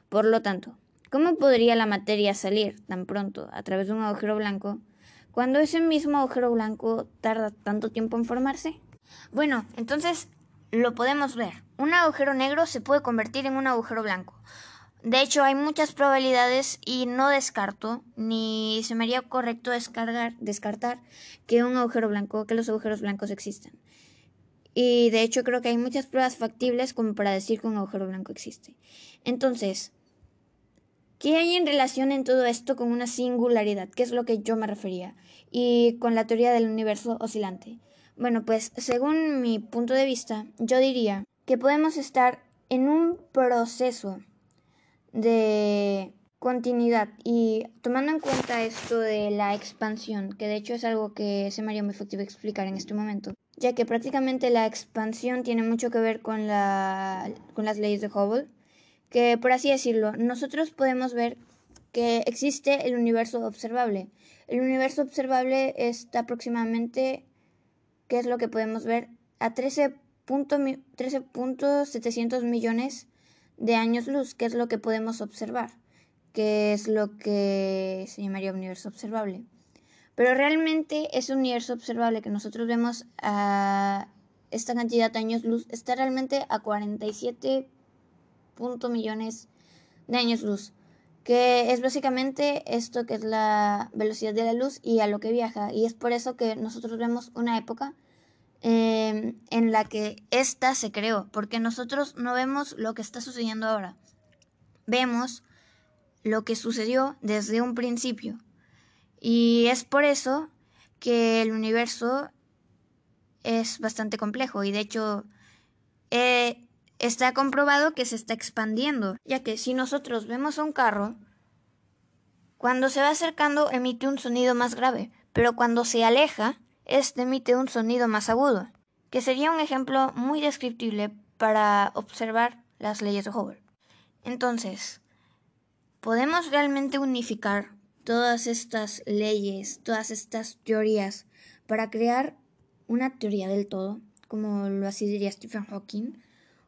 Por lo tanto, ¿cómo podría la materia salir tan pronto a través de un agujero blanco cuando ese mismo agujero blanco tarda tanto tiempo en formarse? Bueno, entonces lo podemos ver. Un agujero negro se puede convertir en un agujero blanco. De hecho, hay muchas probabilidades y no descarto, ni se me haría correcto descartar que un agujero blanco, que los agujeros blancos existen. Y de hecho creo que hay muchas pruebas factibles como para decir que un agujero blanco existe. Entonces, ¿Qué hay en relación en todo esto con una singularidad? ¿Qué es lo que yo me refería? Y con la teoría del universo oscilante. Bueno, pues según mi punto de vista, yo diría que podemos estar en un proceso de continuidad y tomando en cuenta esto de la expansión, que de hecho es algo que se me haría muy efectivo explicar en este momento, ya que prácticamente la expansión tiene mucho que ver con, la, con las leyes de Hubble que, por así decirlo, nosotros podemos ver que existe el universo observable. El universo observable está aproximadamente, ¿qué es lo que podemos ver? A 13.700 millones de años luz, que es lo que podemos observar, que es lo que se llamaría universo observable. Pero realmente ese universo observable que nosotros vemos a esta cantidad de años luz está realmente a 47 millones de años luz, que es básicamente esto que es la velocidad de la luz y a lo que viaja. Y es por eso que nosotros vemos una época em, en la que esta se creó, porque nosotros no vemos lo que está sucediendo ahora. Vemos lo que sucedió desde un principio. Y es por eso que el universo es bastante complejo y de hecho eh, está comprobado que se está expandiendo, ya que si nosotros vemos un carro, cuando se va acercando emite un sonido más grave, pero cuando se aleja, este emite un sonido más agudo, que sería un ejemplo muy descriptible para observar las leyes de Hubble. Entonces, ¿podemos realmente unificar todas estas leyes, todas estas teorías, para crear una teoría del todo, como lo así diría Stephen Hawking?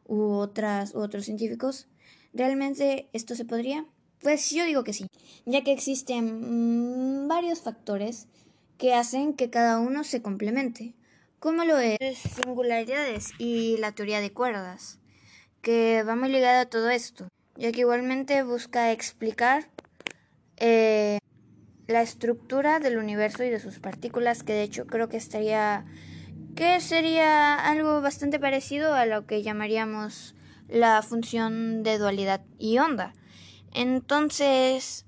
U otras, otros científicos. ¿Realmente esto se podría? Pues yo digo que sí, ya que existen varios factores que hacen que cada uno se complemente, como lo es singularidades y la teoría de cuerdas, que va muy ligada a todo esto, ya que igualmente busca explicar eh, la estructura del universo y de sus partículas, que de hecho creo que estaría que sería algo bastante parecido a lo que llamaríamos la función de dualidad y onda. Entonces,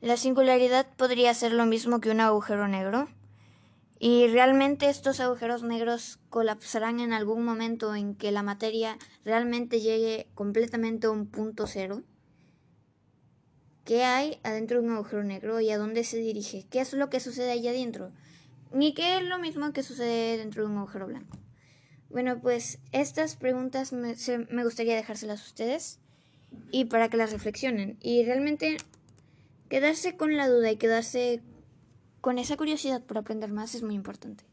la singularidad podría ser lo mismo que un agujero negro. Y realmente estos agujeros negros colapsarán en algún momento en que la materia realmente llegue completamente a un punto cero. ¿Qué hay adentro de un agujero negro y a dónde se dirige? ¿Qué es lo que sucede allá adentro? Ni que es lo mismo que sucede dentro de un agujero blanco. Bueno, pues estas preguntas me, me gustaría dejárselas a ustedes y para que las reflexionen. Y realmente quedarse con la duda y quedarse con esa curiosidad por aprender más es muy importante.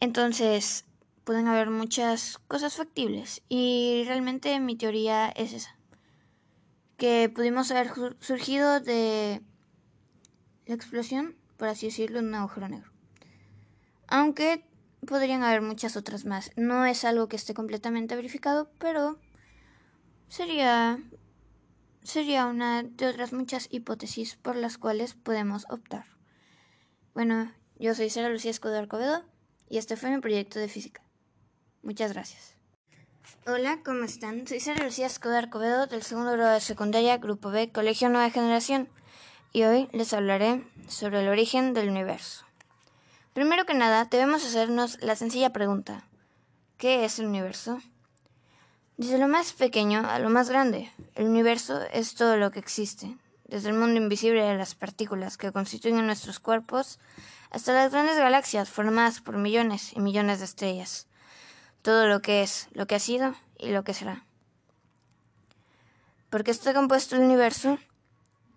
Entonces, pueden haber muchas cosas factibles y realmente mi teoría es esa. Que pudimos haber surgido de la explosión, por así decirlo, de un agujero negro. Aunque podrían haber muchas otras más. No es algo que esté completamente verificado, pero sería sería una de otras muchas hipótesis por las cuales podemos optar. Bueno, yo soy Sara Lucía Escudero Arcovedo y este fue mi proyecto de física. Muchas gracias. Hola, ¿cómo están? Soy Sara Lucía Escudero Arcovedo del segundo grado de secundaria, Grupo B, Colegio Nueva Generación, y hoy les hablaré sobre el origen del universo. Primero que nada, debemos hacernos la sencilla pregunta, ¿qué es el universo? Desde lo más pequeño a lo más grande, el universo es todo lo que existe, desde el mundo invisible de las partículas que constituyen nuestros cuerpos hasta las grandes galaxias formadas por millones y millones de estrellas. Todo lo que es, lo que ha sido y lo que será. ¿Por qué está compuesto el universo?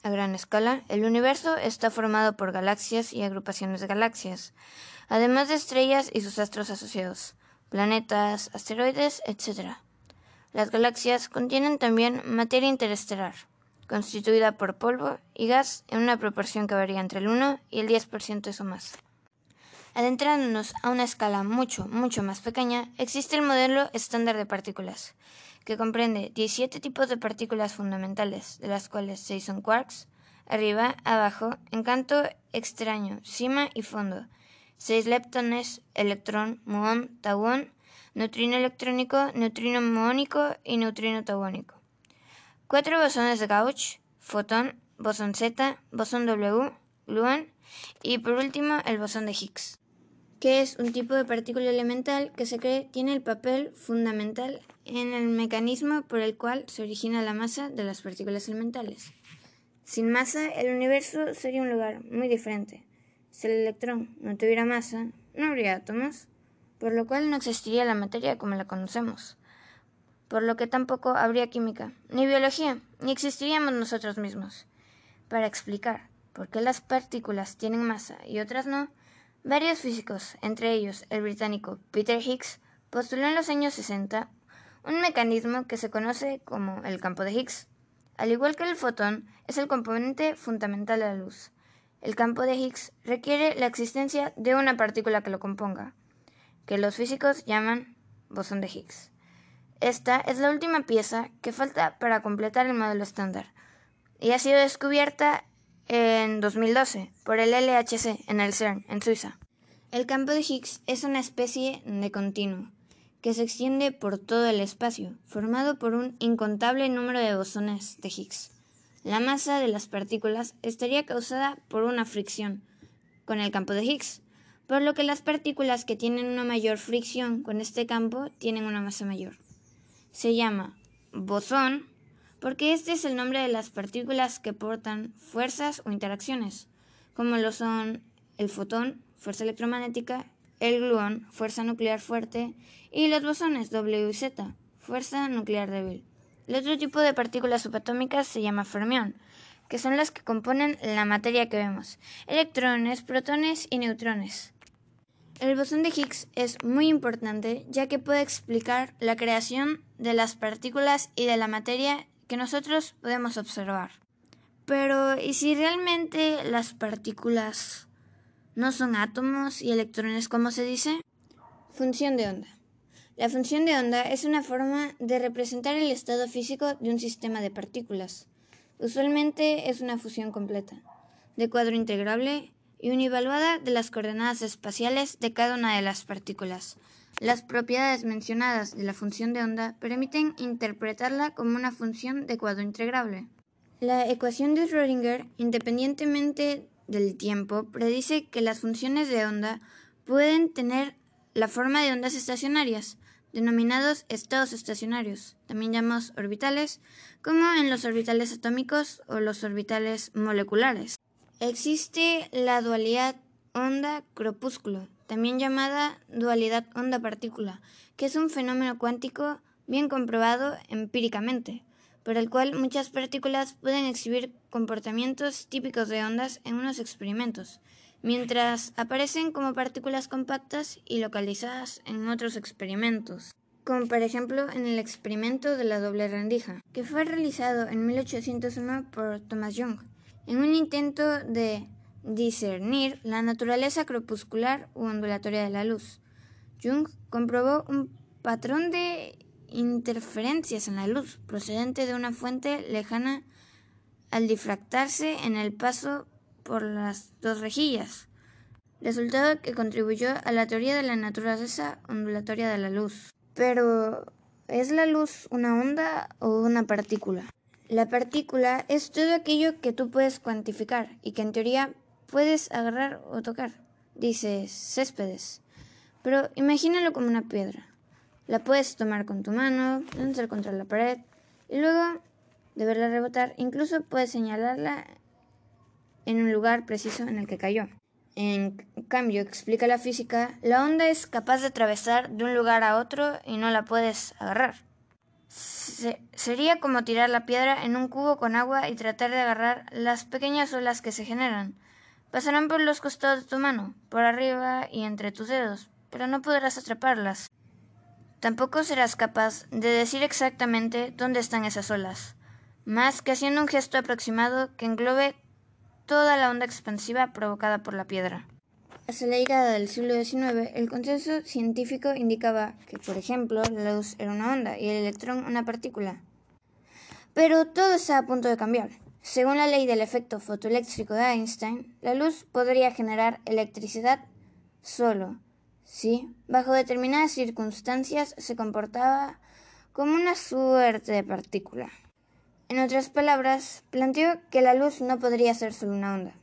A gran escala, el universo está formado por galaxias y agrupaciones de galaxias, además de estrellas y sus astros asociados, planetas, asteroides, etc. Las galaxias contienen también materia interestelar, constituida por polvo y gas en una proporción que varía entre el 1 y el 10% o más. Adentrándonos a una escala mucho, mucho más pequeña, existe el modelo estándar de partículas, que comprende 17 tipos de partículas fundamentales, de las cuales 6 son quarks, arriba, abajo, encanto extraño, cima y fondo, 6 leptones, electrón, muón, tauón, neutrino electrónico, neutrino muónico y neutrino tauónico. Cuatro bosones de Gauss, fotón, bosón Z, bosón W, gluón y por último el bosón de Higgs, que es un tipo de partícula elemental que se cree tiene el papel fundamental en el mecanismo por el cual se origina la masa de las partículas elementales. Sin masa, el universo sería un lugar muy diferente. Si el electrón no tuviera masa, no habría átomos por lo cual no existiría la materia como la conocemos, por lo que tampoco habría química, ni biología, ni existiríamos nosotros mismos. Para explicar por qué las partículas tienen masa y otras no, varios físicos, entre ellos el británico Peter Higgs, postuló en los años 60 un mecanismo que se conoce como el campo de Higgs. Al igual que el fotón, es el componente fundamental de la luz. El campo de Higgs requiere la existencia de una partícula que lo componga que los físicos llaman bosón de Higgs. Esta es la última pieza que falta para completar el modelo estándar y ha sido descubierta en 2012 por el LHC en el CERN, en Suiza. El campo de Higgs es una especie de continuo que se extiende por todo el espacio, formado por un incontable número de bosones de Higgs. La masa de las partículas estaría causada por una fricción con el campo de Higgs, por lo que las partículas que tienen una mayor fricción con este campo tienen una masa mayor. Se llama bosón porque este es el nombre de las partículas que portan fuerzas o interacciones, como lo son el fotón, fuerza electromagnética, el gluón, fuerza nuclear fuerte, y los bosones W y Z, fuerza nuclear débil. El otro tipo de partículas subatómicas se llama fermión, que son las que componen la materia que vemos, electrones, protones y neutrones. El bosón de Higgs es muy importante ya que puede explicar la creación de las partículas y de la materia que nosotros podemos observar. Pero, ¿y si realmente las partículas no son átomos y electrones como se dice? Función de onda. La función de onda es una forma de representar el estado físico de un sistema de partículas. Usualmente es una fusión completa, de cuadro integrable y una evaluada de las coordenadas espaciales de cada una de las partículas. Las propiedades mencionadas de la función de onda permiten interpretarla como una función de cuadro integrable. La ecuación de Schrödinger, independientemente del tiempo, predice que las funciones de onda pueden tener la forma de ondas estacionarias, denominados estados estacionarios, también llamados orbitales, como en los orbitales atómicos o los orbitales moleculares. Existe la dualidad onda-crepúsculo, también llamada dualidad onda-partícula, que es un fenómeno cuántico bien comprobado empíricamente, por el cual muchas partículas pueden exhibir comportamientos típicos de ondas en unos experimentos, mientras aparecen como partículas compactas y localizadas en otros experimentos, como por ejemplo en el experimento de la doble rendija, que fue realizado en 1801 por Thomas Young, en un intento de discernir la naturaleza crepuscular u ondulatoria de la luz. Jung comprobó un patrón de interferencias en la luz procedente de una fuente lejana al difractarse en el paso por las dos rejillas, resultado que contribuyó a la teoría de la naturaleza ondulatoria de la luz. Pero, ¿es la luz una onda o una partícula? La partícula es todo aquello que tú puedes cuantificar y que en teoría puedes agarrar o tocar, dice Céspedes. Pero imagínalo como una piedra. La puedes tomar con tu mano, lanzar contra la pared y luego de verla rebotar, incluso puedes señalarla en un lugar preciso en el que cayó. En cambio, explica la física, la onda es capaz de atravesar de un lugar a otro y no la puedes agarrar. sería como tirar la piedra en un cubo con agua y tratar de agarrar las pequeñas olas que se generan. Pasarán por los costados de tu mano, por arriba y entre tus dedos, pero no podrás atraparlas. Tampoco serás capaz de decir exactamente dónde están esas olas, más que haciendo un gesto aproximado que englobe toda la onda expansiva provocada por la piedra. Hasta la llegada del siglo XIX, el consenso científico indicaba que, por ejemplo, la luz era una onda y el electrón una partícula. Pero todo está a punto de cambiar. Según la ley del efecto fotoeléctrico de Einstein, la luz podría generar electricidad solo si, bajo determinadas circunstancias, se comportaba como una suerte de partícula. En otras palabras, planteó que la luz no podría ser solo una onda.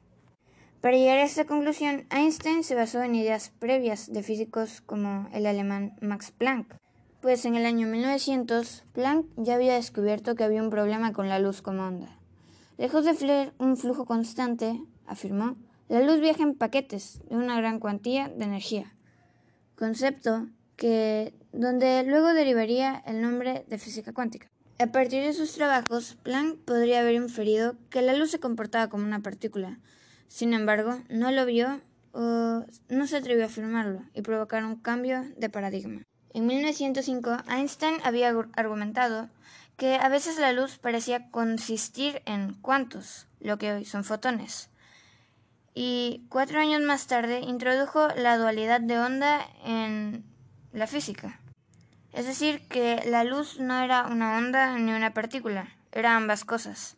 Para llegar a esta conclusión, Einstein se basó en ideas previas de físicos como el alemán Max Planck, pues en el año 1900 Planck ya había descubierto que había un problema con la luz como onda. Lejos de fluir un flujo constante, afirmó, la luz viaja en paquetes de una gran cuantía de energía, concepto que donde luego derivaría el nombre de física cuántica. A partir de sus trabajos, Planck podría haber inferido que la luz se comportaba como una partícula. Sin embargo, no lo vio o no se atrevió a afirmarlo y provocar un cambio de paradigma. En 1905, Einstein había argumentado que a veces la luz parecía consistir en cuantos, lo que hoy son fotones. Y cuatro años más tarde introdujo la dualidad de onda en la física. Es decir, que la luz no era una onda ni una partícula, era ambas cosas.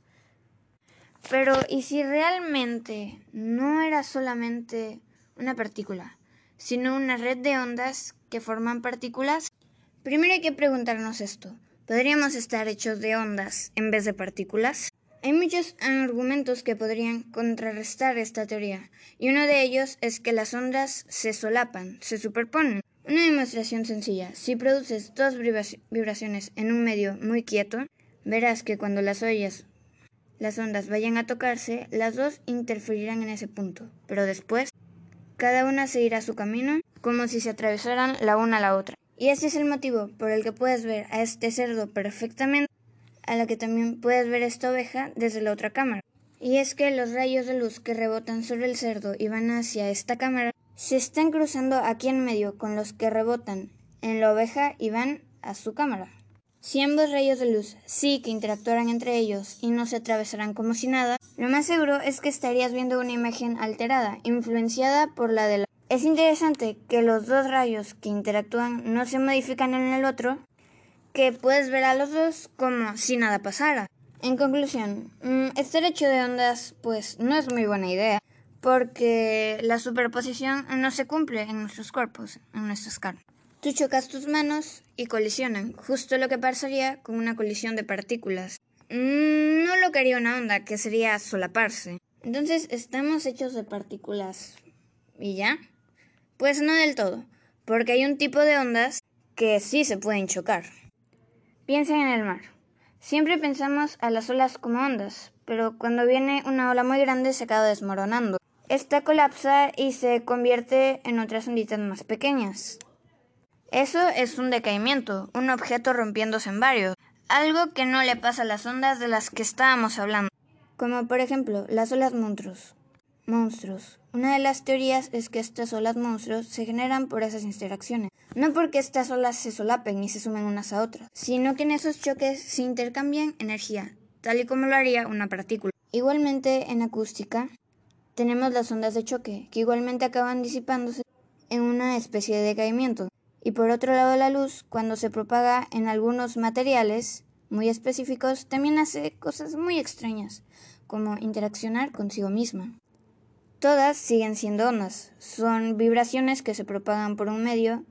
Pero, ¿y si realmente no era solamente una partícula, sino una red de ondas que forman partículas? Primero hay que preguntarnos esto. ¿Podríamos estar hechos de ondas en vez de partículas? Hay muchos argumentos que podrían contrarrestar esta teoría, y uno de ellos es que las ondas se solapan, se superponen. Una demostración sencilla. Si produces dos vibraciones en un medio muy quieto, verás que cuando las ollas, las ondas vayan a tocarse, las dos interferirán en ese punto. Pero después, cada una seguirá su camino como si se atravesaran la una a la otra. Y este es el motivo por el que puedes ver a este cerdo perfectamente, a la que también puedes ver esta oveja desde la otra cámara. Y es que los rayos de luz que rebotan sobre el cerdo y van hacia esta cámara se están cruzando aquí en medio con los que rebotan en la oveja y van a su cámara. Si ambos rayos de luz sí que interactuaran entre ellos y no se atravesaran como si nada, lo más seguro es que estarías viendo una imagen alterada, influenciada por la de la... Es interesante que los dos rayos que interactúan no se modifican en el otro, que puedes ver a los dos como si nada pasara. En conclusión, mm, estar hecho de ondas pues no es muy buena idea porque la superposición no se cumple en nuestros cuerpos, en nuestras carnes. Tú chocas tus manos y colisionan, justo lo que pasaría con una colisión de partículas. Mm, no lo que haría una onda, que sería solaparse. Entonces, ¿estamos hechos de partículas y ya? Pues no del todo, porque hay un tipo de ondas que sí se pueden chocar. Piensa en el mar. Siempre pensamos a las olas como ondas, pero cuando viene una ola muy grande se acaba desmoronando. Esta colapsa y se convierte en otras onditas más pequeñas. Eso es un decaimiento, un objeto rompiéndose en varios, algo que no le pasa a las ondas de las que estábamos hablando, como por ejemplo las olas monstruos, monstruos Una de las teorías es que estas olas monstruos se generan por esas interacciones, no porque estas olas se solapen y se sumen unas a otras, sino que en esos choques se intercambian energía, tal y como lo haría una partícula. Igualmente en acústica tenemos las ondas de choque, que igualmente acaban disipándose en una especie de decaimiento. Y por otro lado la luz, cuando se propaga en algunos materiales muy específicos, también hace cosas muy extrañas, como interaccionar consigo misma. Todas siguen siendo ondas, son vibraciones que se propagan por un medio,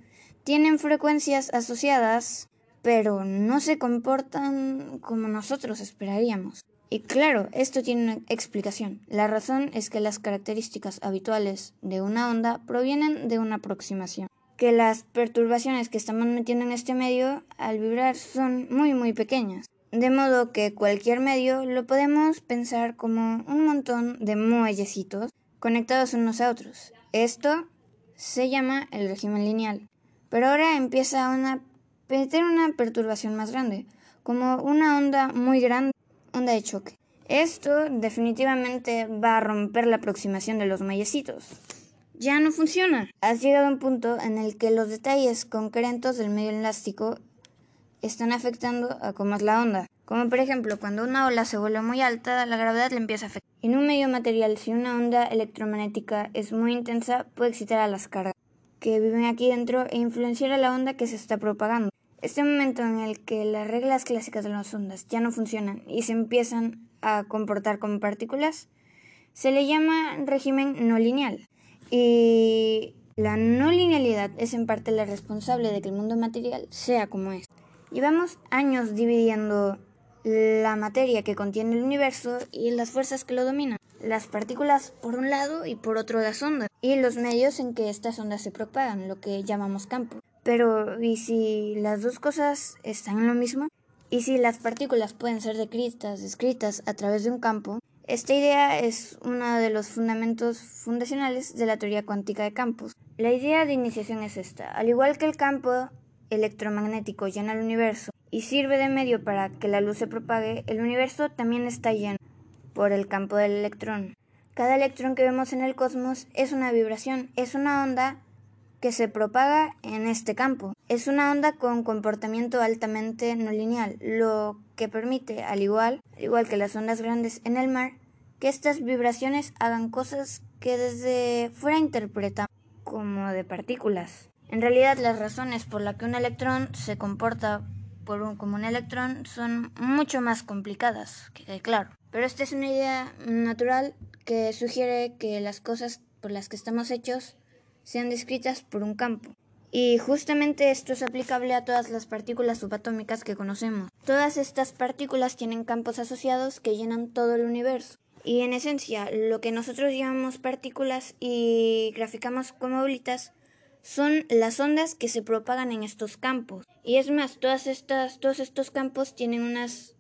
tienen frecuencias asociadas, pero no se comportan como nosotros esperaríamos. Y claro, esto tiene una explicación. La razón es que las características habituales de una onda provienen de una aproximación. Que las perturbaciones que estamos metiendo en este medio al vibrar son muy muy pequeñas. De modo que cualquier medio lo podemos pensar como un montón de muellecitos conectados unos a otros. Esto se llama el régimen lineal. Pero ahora empieza a meter una perturbación más grande, como una onda muy grande, onda de choque. Esto definitivamente va a romper la aproximación de los muellecitos. Ya no funciona. Has llegado a un punto en el que los detalles concretos del medio elástico están afectando a cómo es la onda. Como por ejemplo, cuando una ola se vuelve muy alta, la gravedad le empieza a afectar. En un medio material, si una onda electromagnética es muy intensa, puede excitar a las cargas que viven aquí dentro e influenciar a la onda que se está propagando. Este momento en el que las reglas clásicas de las ondas ya no funcionan y se empiezan a comportar como partículas, se le llama régimen no lineal. Y la no linealidad es en parte la responsable de que el mundo material sea como es. Llevamos años dividiendo la materia que contiene el universo y las fuerzas que lo dominan. Las partículas por un lado y por otro las ondas. Y los medios en que estas ondas se propagan, lo que llamamos campo. Pero, ¿y si las dos cosas están en lo mismo? ¿Y si las partículas pueden ser descritas, descritas a través de un campo? Esta idea es uno de los fundamentos fundacionales de la teoría cuántica de campos. La idea de iniciación es esta. Al igual que el campo electromagnético llena el universo y sirve de medio para que la luz se propague, el universo también está lleno por el campo del electrón. Cada electrón que vemos en el cosmos es una vibración, es una onda que se propaga en este campo. Es una onda con comportamiento altamente no lineal, lo que permite, al igual, al igual que las ondas grandes en el mar, que estas vibraciones hagan cosas que desde fuera interpretamos como de partículas. En realidad, las razones por las que un electrón se comporta como un electrón son mucho más complicadas, que claro. Pero esta es una idea natural que sugiere que las cosas por las que estamos hechos sean descritas por un campo. Y justamente esto es aplicable a todas las partículas subatómicas que conocemos. Todas estas partículas tienen campos asociados que llenan todo el universo. Y en esencia, lo que nosotros llamamos partículas y graficamos como bolitas son las ondas que se propagan en estos campos. Y es más, todas estas, todos estos campos tienen unas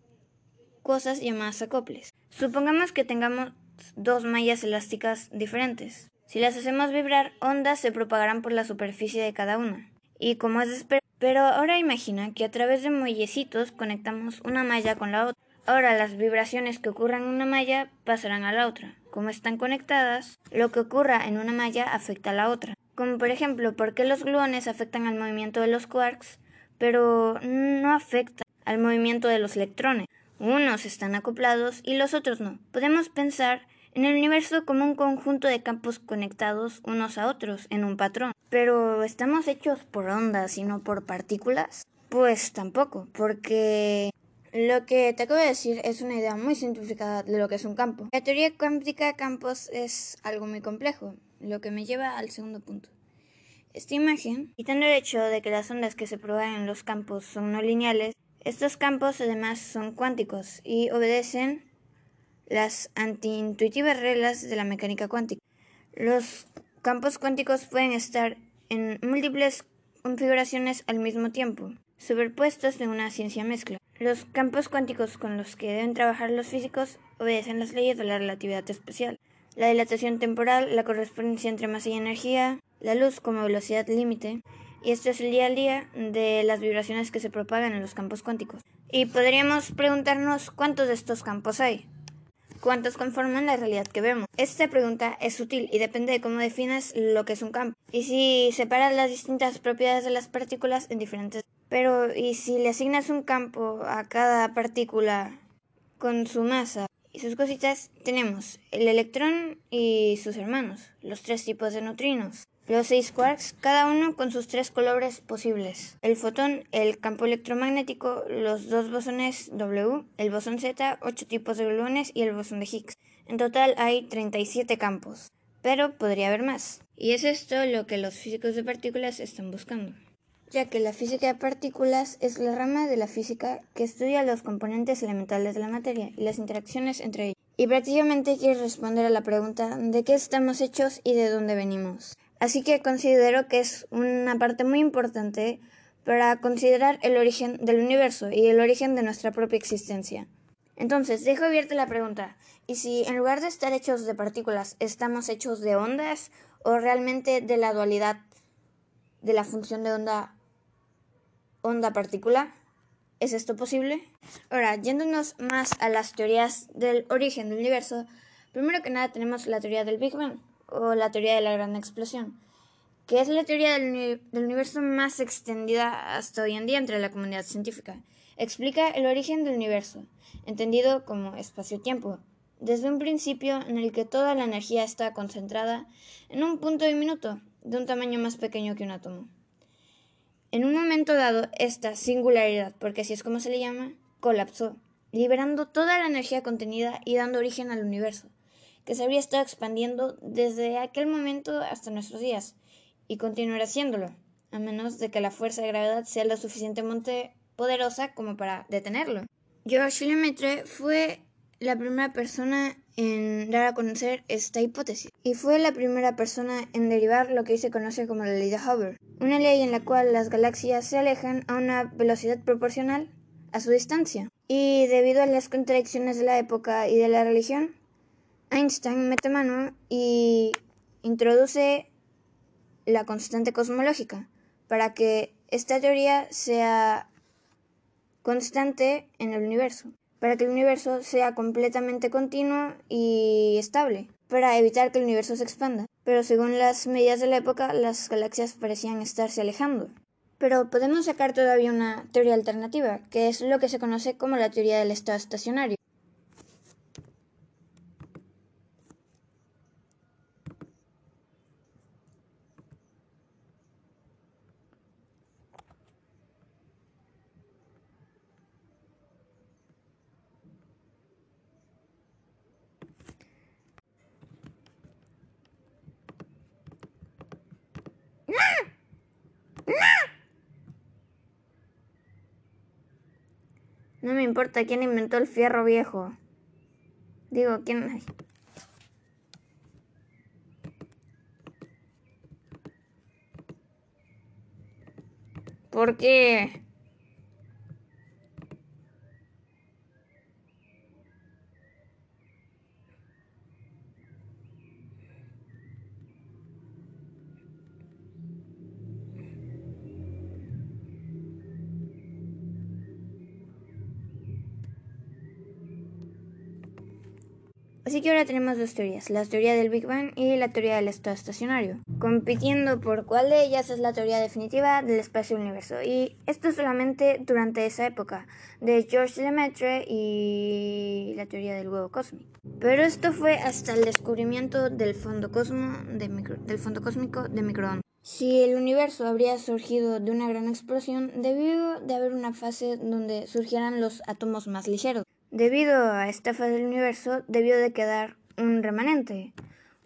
cosas llamadas acoples. Supongamos que tengamos dos mallas elásticas diferentes. Si las hacemos vibrar, ondas se propagarán por la superficie de cada una. Y como es de esperar, pero ahora imagina que a través de muellecitos conectamos una malla con la otra. Ahora las vibraciones que ocurran en una malla pasarán a la otra. Como están conectadas, lo que ocurra en una malla afecta a la otra como por ejemplo por qué los gluones afectan al movimiento de los quarks, pero no afectan al movimiento de los electrones. Unos están acoplados y los otros no. Podemos pensar en el universo como un conjunto de campos conectados unos a otros en un patrón. Pero ¿estamos hechos por ondas y no por partículas? Pues tampoco, porque lo que te acabo de decir es una idea muy simplificada de lo que es un campo. La teoría cuántica de campos es algo muy complejo, lo que me lleva al segundo punto. Esta imagen, quitando el hecho de que las ondas que se propagan en los campos son no lineales, estos campos además son cuánticos y obedecen las antiintuitivas reglas de la mecánica cuántica. Los campos cuánticos pueden estar en múltiples configuraciones al mismo tiempo, superpuestos en una ciencia mezcla. Los campos cuánticos con los que deben trabajar los físicos obedecen las leyes de la relatividad especial la dilatación temporal, la correspondencia entre masa y energía, la luz como velocidad límite, y esto es el día al día de las vibraciones que se propagan en los campos cuánticos. Y podríamos preguntarnos cuántos de estos campos hay. ¿Cuántos conforman la realidad que vemos? Esta pregunta es útil y depende de cómo definas lo que es un campo. Y si separas las distintas propiedades de las partículas en diferentes... Pero, ¿y si le asignas un campo a cada partícula con su masa sus cositas? Tenemos el electrón y sus hermanos, los tres tipos de neutrinos. Los seis quarks, cada uno con sus tres colores posibles. El fotón, el campo electromagnético, los dos bosones W, el bosón Z, ocho tipos de gluones y el bosón de Higgs. En total hay 37 campos, pero podría haber más. Y es esto lo que los físicos de partículas están buscando ya que la física de partículas es la rama de la física que estudia los componentes elementales de la materia y las interacciones entre ellos. Y prácticamente quiere responder a la pregunta de qué estamos hechos y de dónde venimos. Así que considero que es una parte muy importante para considerar el origen del universo y el origen de nuestra propia existencia. Entonces, dejo abierta la pregunta, ¿y si en lugar de estar hechos de partículas estamos hechos de ondas o realmente de la dualidad de la función de onda onda-partícula? ¿Es esto posible? Ahora, yéndonos más a las teorías del origen del universo, primero que nada tenemos la teoría del Big Bang o la teoría de la gran explosión, que es la teoría del, universo más extendida hasta hoy en día entre la comunidad científica. Explica el origen del universo, entendido como espacio-tiempo, desde un principio en el que toda la energía está concentrada en un punto diminuto, de un tamaño más pequeño que un átomo. En un momento dado, esta singularidad, porque así es como se le llama, colapsó, liberando toda la energía contenida y dando origen al universo que se habría estado expandiendo desde aquel momento hasta nuestros días, y continuará haciéndolo, a menos de que la fuerza de gravedad sea lo suficientemente poderosa como para detenerlo. George Lemaitre fue la primera persona en dar a conocer esta hipótesis y fue la primera persona en derivar lo que hoy se conoce como la ley de Hubble, una ley en la cual las galaxias se alejan a una velocidad proporcional a su distancia. Y debido a las contradicciones de la época y de la religión, Einstein mete mano y introduce la constante cosmológica para que esta teoría sea constante en el universo, para que el universo sea completamente continuo y estable, para evitar que el universo se expanda. Pero según las medidas de la época, las galaxias parecían estarse alejando. Pero podemos sacar todavía una teoría alternativa, que es lo que se conoce como la teoría del estado estacionario. No me importa quién inventó el fierro viejo. Digo, quién... ¿Por qué? Así que ahora tenemos dos teorías, la teoría del Big Bang y la teoría del estado estacionario, compitiendo por cuál de ellas es la teoría definitiva del espacio-universo. Y esto solamente durante esa época, de George Lemaitre y la teoría del huevo cósmico. Pero esto fue hasta el descubrimiento del fondo, cosmo de del fondo cósmico de microondas. Si el universo habría surgido de una gran explosión, debido de haber una fase donde surgieran los átomos más ligeros. Debido a esta fase del universo, debió de quedar un remanente,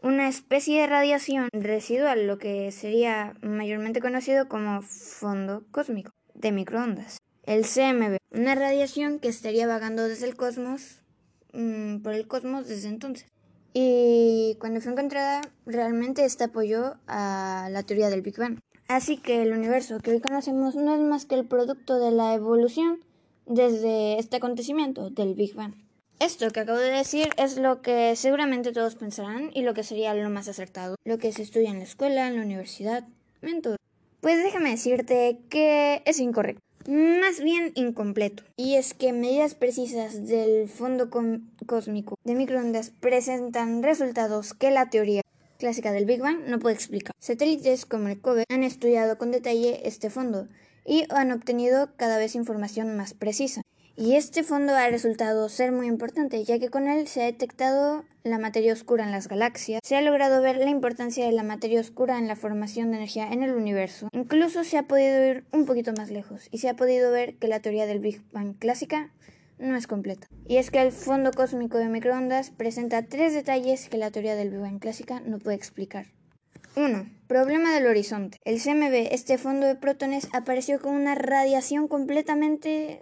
una especie de radiación residual, lo que sería mayormente conocido como fondo cósmico de microondas. El CMB, una radiación que estaría vagando desde el cosmos, mm, por el cosmos desde entonces. Y cuando fue encontrada, realmente esta apoyó a la teoría del Big Bang. Así que el universo que hoy conocemos no es más que el producto de la evolución desde este acontecimiento del Big Bang. Esto que acabo de decir es lo que seguramente todos pensarán y lo que sería lo más acertado, lo que se estudia en la escuela, en la universidad, en todo. Pues déjame decirte que es incorrecto. más bien incompleto. Y es que medidas precisas del fondo cósmico de microondas presentan resultados que la teoría clásica del Big Bang no puede explicar. Satélites como el COBE han estudiado con detalle este fondo y han obtenido cada vez información más precisa. Y este fondo ha resultado ser muy importante, ya que con él se ha detectado la materia oscura en las galaxias, se ha logrado ver la importancia de la materia oscura en la formación de energía en el universo. Incluso se ha podido ir un poquito más lejos y se ha podido ver que la teoría del Big Bang clásica no es completa. Y es que el fondo cósmico de microondas presenta tres detalles que la teoría del Big Bang clásica no puede explicar. 1. Problema del horizonte. El CMB, este fondo de protones, apareció con una radiación completamente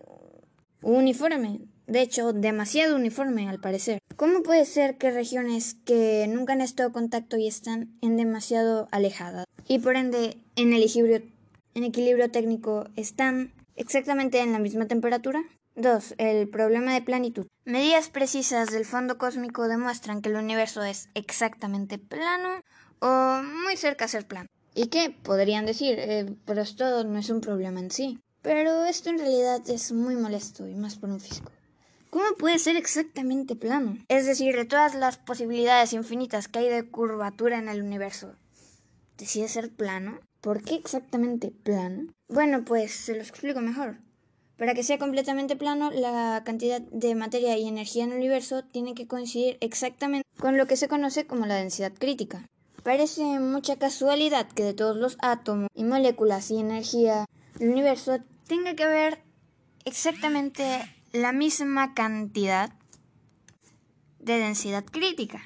uniforme. De hecho, demasiado uniforme al parecer. ¿Cómo puede ser que regiones que nunca han estado en contacto y están en demasiado alejadas y por ende en equilibrio, en equilibrio técnico están exactamente en la misma temperatura? 2. El problema de planitud. Medidas precisas del fondo cósmico demuestran que el universo es exactamente plano o muy cerca a ser plano. ¿Y qué? Podrían decir, eh, pero esto no es un problema en sí. Pero esto en realidad es muy molesto y más por un físico. ¿Cómo puede ser exactamente plano? Es decir, de todas las posibilidades infinitas que hay de curvatura en el universo, ¿decide ser plano? ¿Por qué exactamente plano? Bueno, pues se lo explico mejor. Para que sea completamente plano, la cantidad de materia y energía en el universo tiene que coincidir exactamente con lo que se conoce como la densidad crítica. Parece mucha casualidad que de todos los átomos y moléculas y energía del universo tenga que haber exactamente la misma cantidad de densidad crítica.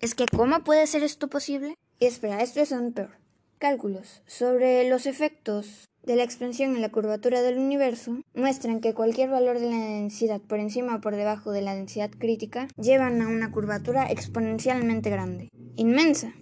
Es que, ¿cómo puede ser esto posible? Y espera, esto es un peor. Cálculos sobre los efectos de la expansión en la curvatura del universo muestran que cualquier valor de la densidad por encima o por debajo de la densidad crítica llevan a una curvatura exponencialmente grande, inmensa.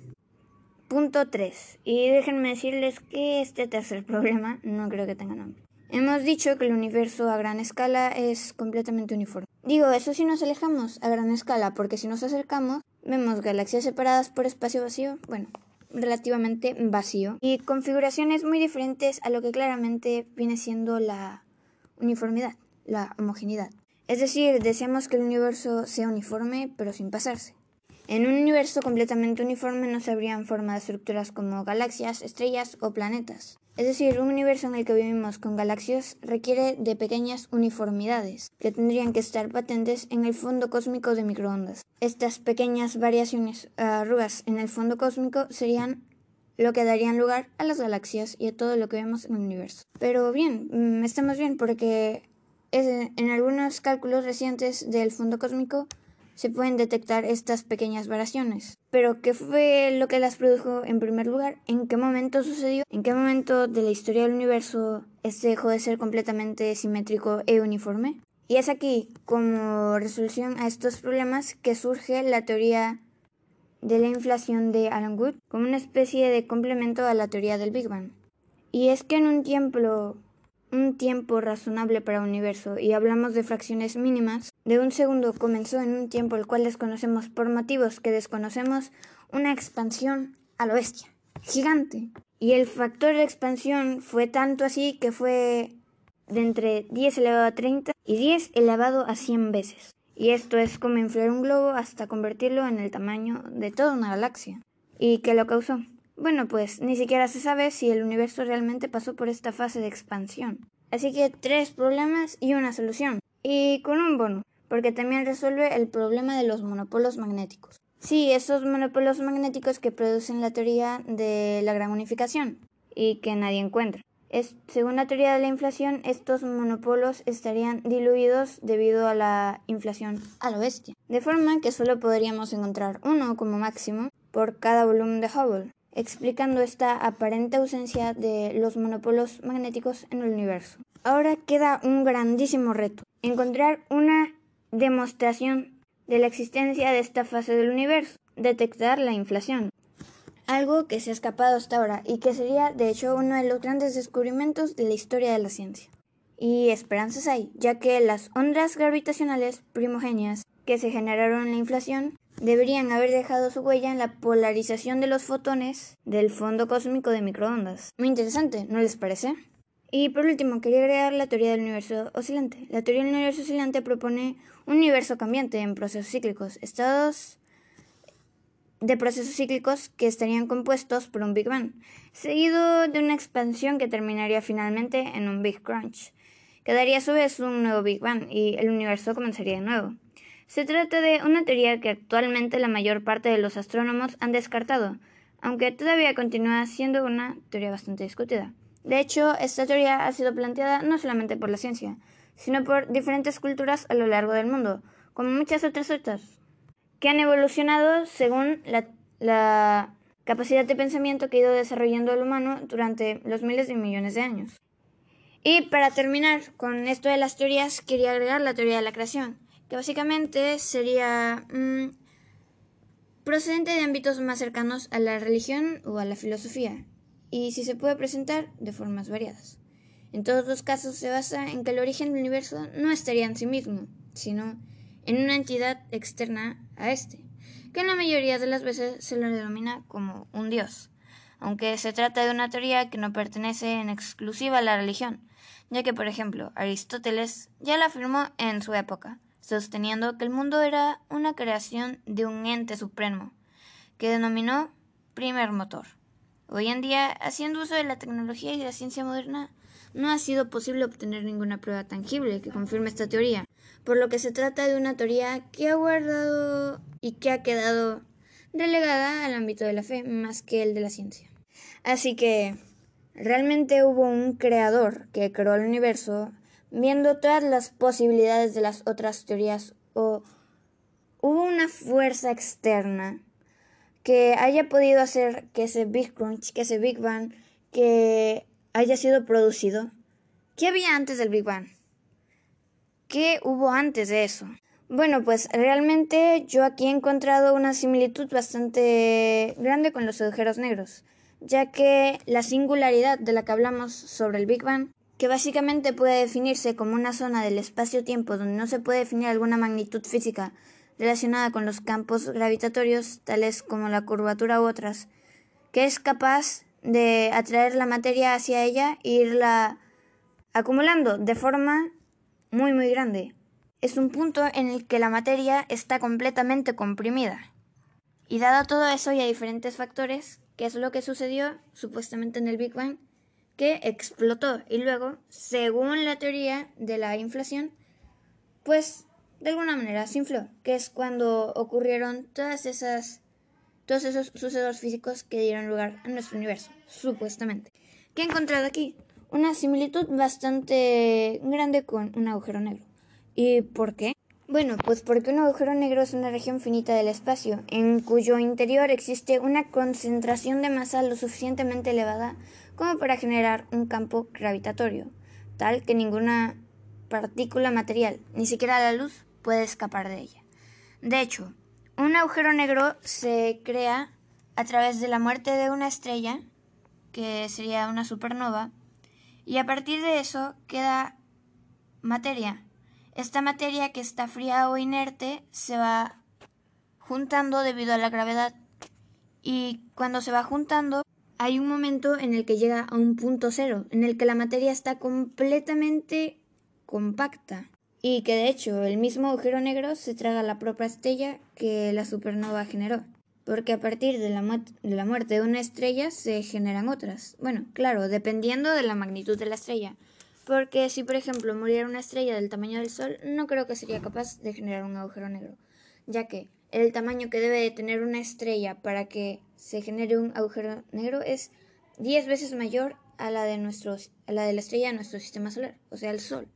Punto 3. Y déjenme decirles que este tercer problema no creo que tenga nombre. Hemos dicho que el universo a gran escala es completamente uniforme. Digo, eso si nos alejamos a gran escala, porque si nos acercamos, vemos galaxias separadas por espacio vacío, bueno, relativamente vacío, y configuraciones muy diferentes a lo que claramente viene siendo la uniformidad, la homogeneidad. Es decir, deseamos que el universo sea uniforme, pero sin pasarse. En un universo completamente uniforme no se habrían formado estructuras como galaxias, estrellas o planetas. Es decir, un universo en el que vivimos con galaxias requiere de pequeñas uniformidades que tendrían que estar patentes en el fondo cósmico de microondas. Estas pequeñas variaciones, arrugas en el fondo cósmico serían lo que darían lugar a las galaxias y a todo lo que vemos en el universo. Pero bien, mm, estamos bien porque en algunos cálculos recientes del fondo cósmico se pueden detectar estas pequeñas variaciones. Pero, ¿qué fue lo que las produjo en primer lugar? ¿En qué momento sucedió? ¿En qué momento de la historia del universo este dejó de ser completamente simétrico e uniforme? Y es aquí, como resolución a estos problemas, que surge la teoría de la inflación de Alan Wood como una especie de complemento a la teoría del Big Bang. Y es que en un tiempo un tiempo razonable para un universo y hablamos de fracciones mínimas, de un segundo comenzó en un tiempo el cual desconocemos por motivos que desconocemos una expansión a lo bestia, gigante. Y el factor de expansión fue tanto así que fue de entre 10 elevado a 30 y 10 elevado a 100 veces. Y esto es como inflar un globo hasta convertirlo en el tamaño de toda una galaxia. ¿Y qué lo causó? Bueno, pues ni siquiera se sabe si el universo realmente pasó por esta fase de expansión. Así que tres problemas y una solución. Y con un bono, porque también resuelve el problema de los monopolos magnéticos. Sí, esos monopolos magnéticos que producen la teoría de la gran unificación y que nadie encuentra. Es, según la teoría de la inflación, estos monopolos estarían diluidos debido a la inflación a lo bestia, de forma que solo podríamos encontrar uno como máximo por cada volumen de Hubble explicando esta aparente ausencia de los monopolos magnéticos en el universo. Ahora queda un grandísimo reto, encontrar una demostración de la existencia de esta fase del universo, detectar la inflación, algo que se ha escapado hasta ahora y que sería de hecho uno de los grandes descubrimientos de la historia de la ciencia. Y esperanzas hay, ya que las ondas gravitacionales primogenias que se generaron en la inflación deberían haber dejado su huella en la polarización de los fotones del fondo cósmico de microondas. Muy interesante, ¿no les parece? Y por último, quería agregar la teoría del universo oscilante. La teoría del universo oscilante propone un universo cambiante en procesos cíclicos, estados de procesos cíclicos que estarían compuestos por un Big Bang, seguido de una expansión que terminaría finalmente en un Big Crunch. Quedaría a su vez un nuevo Big Bang y el universo comenzaría de nuevo. Se trata de una teoría que actualmente la mayor parte de los astrónomos han descartado, aunque todavía continúa siendo una teoría bastante discutida. De hecho, esta teoría ha sido planteada no solamente por la ciencia, sino por diferentes culturas a lo largo del mundo, como muchas otras otras, que han evolucionado según la, capacidad de pensamiento que ha ido desarrollando el humano durante los miles de millones de años. Y para terminar con esto de las teorías, quería agregar la teoría de la creación, que básicamente sería mm, procedente de ámbitos más cercanos a la religión o a la filosofía, y si se puede presentar de formas variadas. En todos los casos se basa en que el origen del universo no estaría en sí mismo, sino en una entidad externa a éste, que en la mayoría de las veces se lo denomina como un dios, aunque se trata de una teoría que no pertenece en exclusiva a la religión, ya que, por ejemplo, Aristóteles ya la afirmó en su época, sosteniendo que el mundo era una creación de un ente supremo, que denominó primer motor. Hoy en día, haciendo uso de la tecnología y de la ciencia moderna, no ha sido posible obtener ninguna prueba tangible que confirme esta teoría, por lo que se trata de una teoría que ha guardado y que ha quedado relegada al ámbito de la fe más que el de la ciencia. Así que realmente hubo un creador que creó el universo viendo todas las posibilidades de las otras teorías o hubo una fuerza externa que haya podido hacer que ese Big Crunch, que ese Big Bang, que haya sido producido. ¿Qué había antes del Big Bang? ¿Qué hubo antes de eso? Bueno, pues realmente yo aquí he encontrado una similitud bastante grande con los agujeros negros, ya que la singularidad de la que hablamos sobre el Big Bang, que básicamente puede definirse como una zona del espacio-tiempo donde no se puede definir alguna magnitud física relacionada con los campos gravitatorios, tales como la curvatura u otras, que es capaz de atraer la materia hacia ella e irla acumulando de forma muy muy grande. Es un punto en el que la materia está completamente comprimida. Y dado todo eso y a diferentes factores, ¿qué es lo que sucedió supuestamente en el Big Bang? Que explotó y luego, según la teoría de la inflación, pues de alguna manera se infló, que es cuando ocurrieron todas esas todos esos sucesos físicos que dieron lugar a nuestro universo, supuestamente. ¿Qué he encontrado aquí? Una similitud bastante grande con un agujero negro. ¿Y por qué? Bueno, pues porque un agujero negro es una región finita del espacio, en cuyo interior existe una concentración de masa lo suficientemente elevada como para generar un campo gravitatorio, tal que ninguna partícula material, ni siquiera la luz, puede escapar de ella. De hecho, un agujero negro se crea a través de la muerte de una estrella, que sería una supernova, y a partir de eso queda materia. Esta materia que está fría o inerte se va juntando debido a la gravedad y cuando se va juntando hay un momento en el que llega a un punto cero, en el que la materia está completamente compacta y que de hecho el mismo agujero negro se traga la propia estrella que la supernova generó, porque a partir de la, de la muerte de una estrella se generan otras. Bueno, claro, dependiendo de la magnitud de la estrella, porque si por ejemplo muriera una estrella del tamaño del Sol, no creo que sería capaz de generar un agujero negro, ya que el tamaño que debe de tener una estrella para que se genere un agujero negro es 10 veces mayor a la de, nuestros, a la, de la estrella de nuestro sistema solar, o sea, el Sol.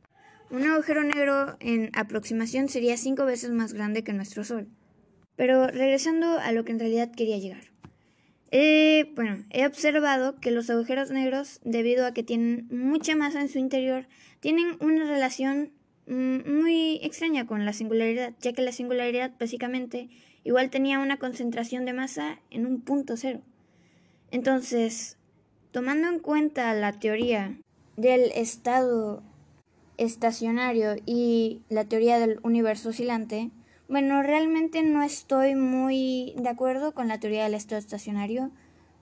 Un agujero negro en aproximación sería cinco veces más grande que nuestro Sol. Pero regresando a lo que en realidad quería llegar. bueno, he observado que los agujeros negros, debido a que tienen mucha masa en su interior, tienen una relación mm, muy extraña con la singularidad, ya que la singularidad básicamente igual tenía una concentración de masa en un punto cero. Entonces, tomando en cuenta la teoría del estado estacionario y la teoría del universo oscilante, bueno, realmente no estoy muy de acuerdo con la teoría del estado estacionario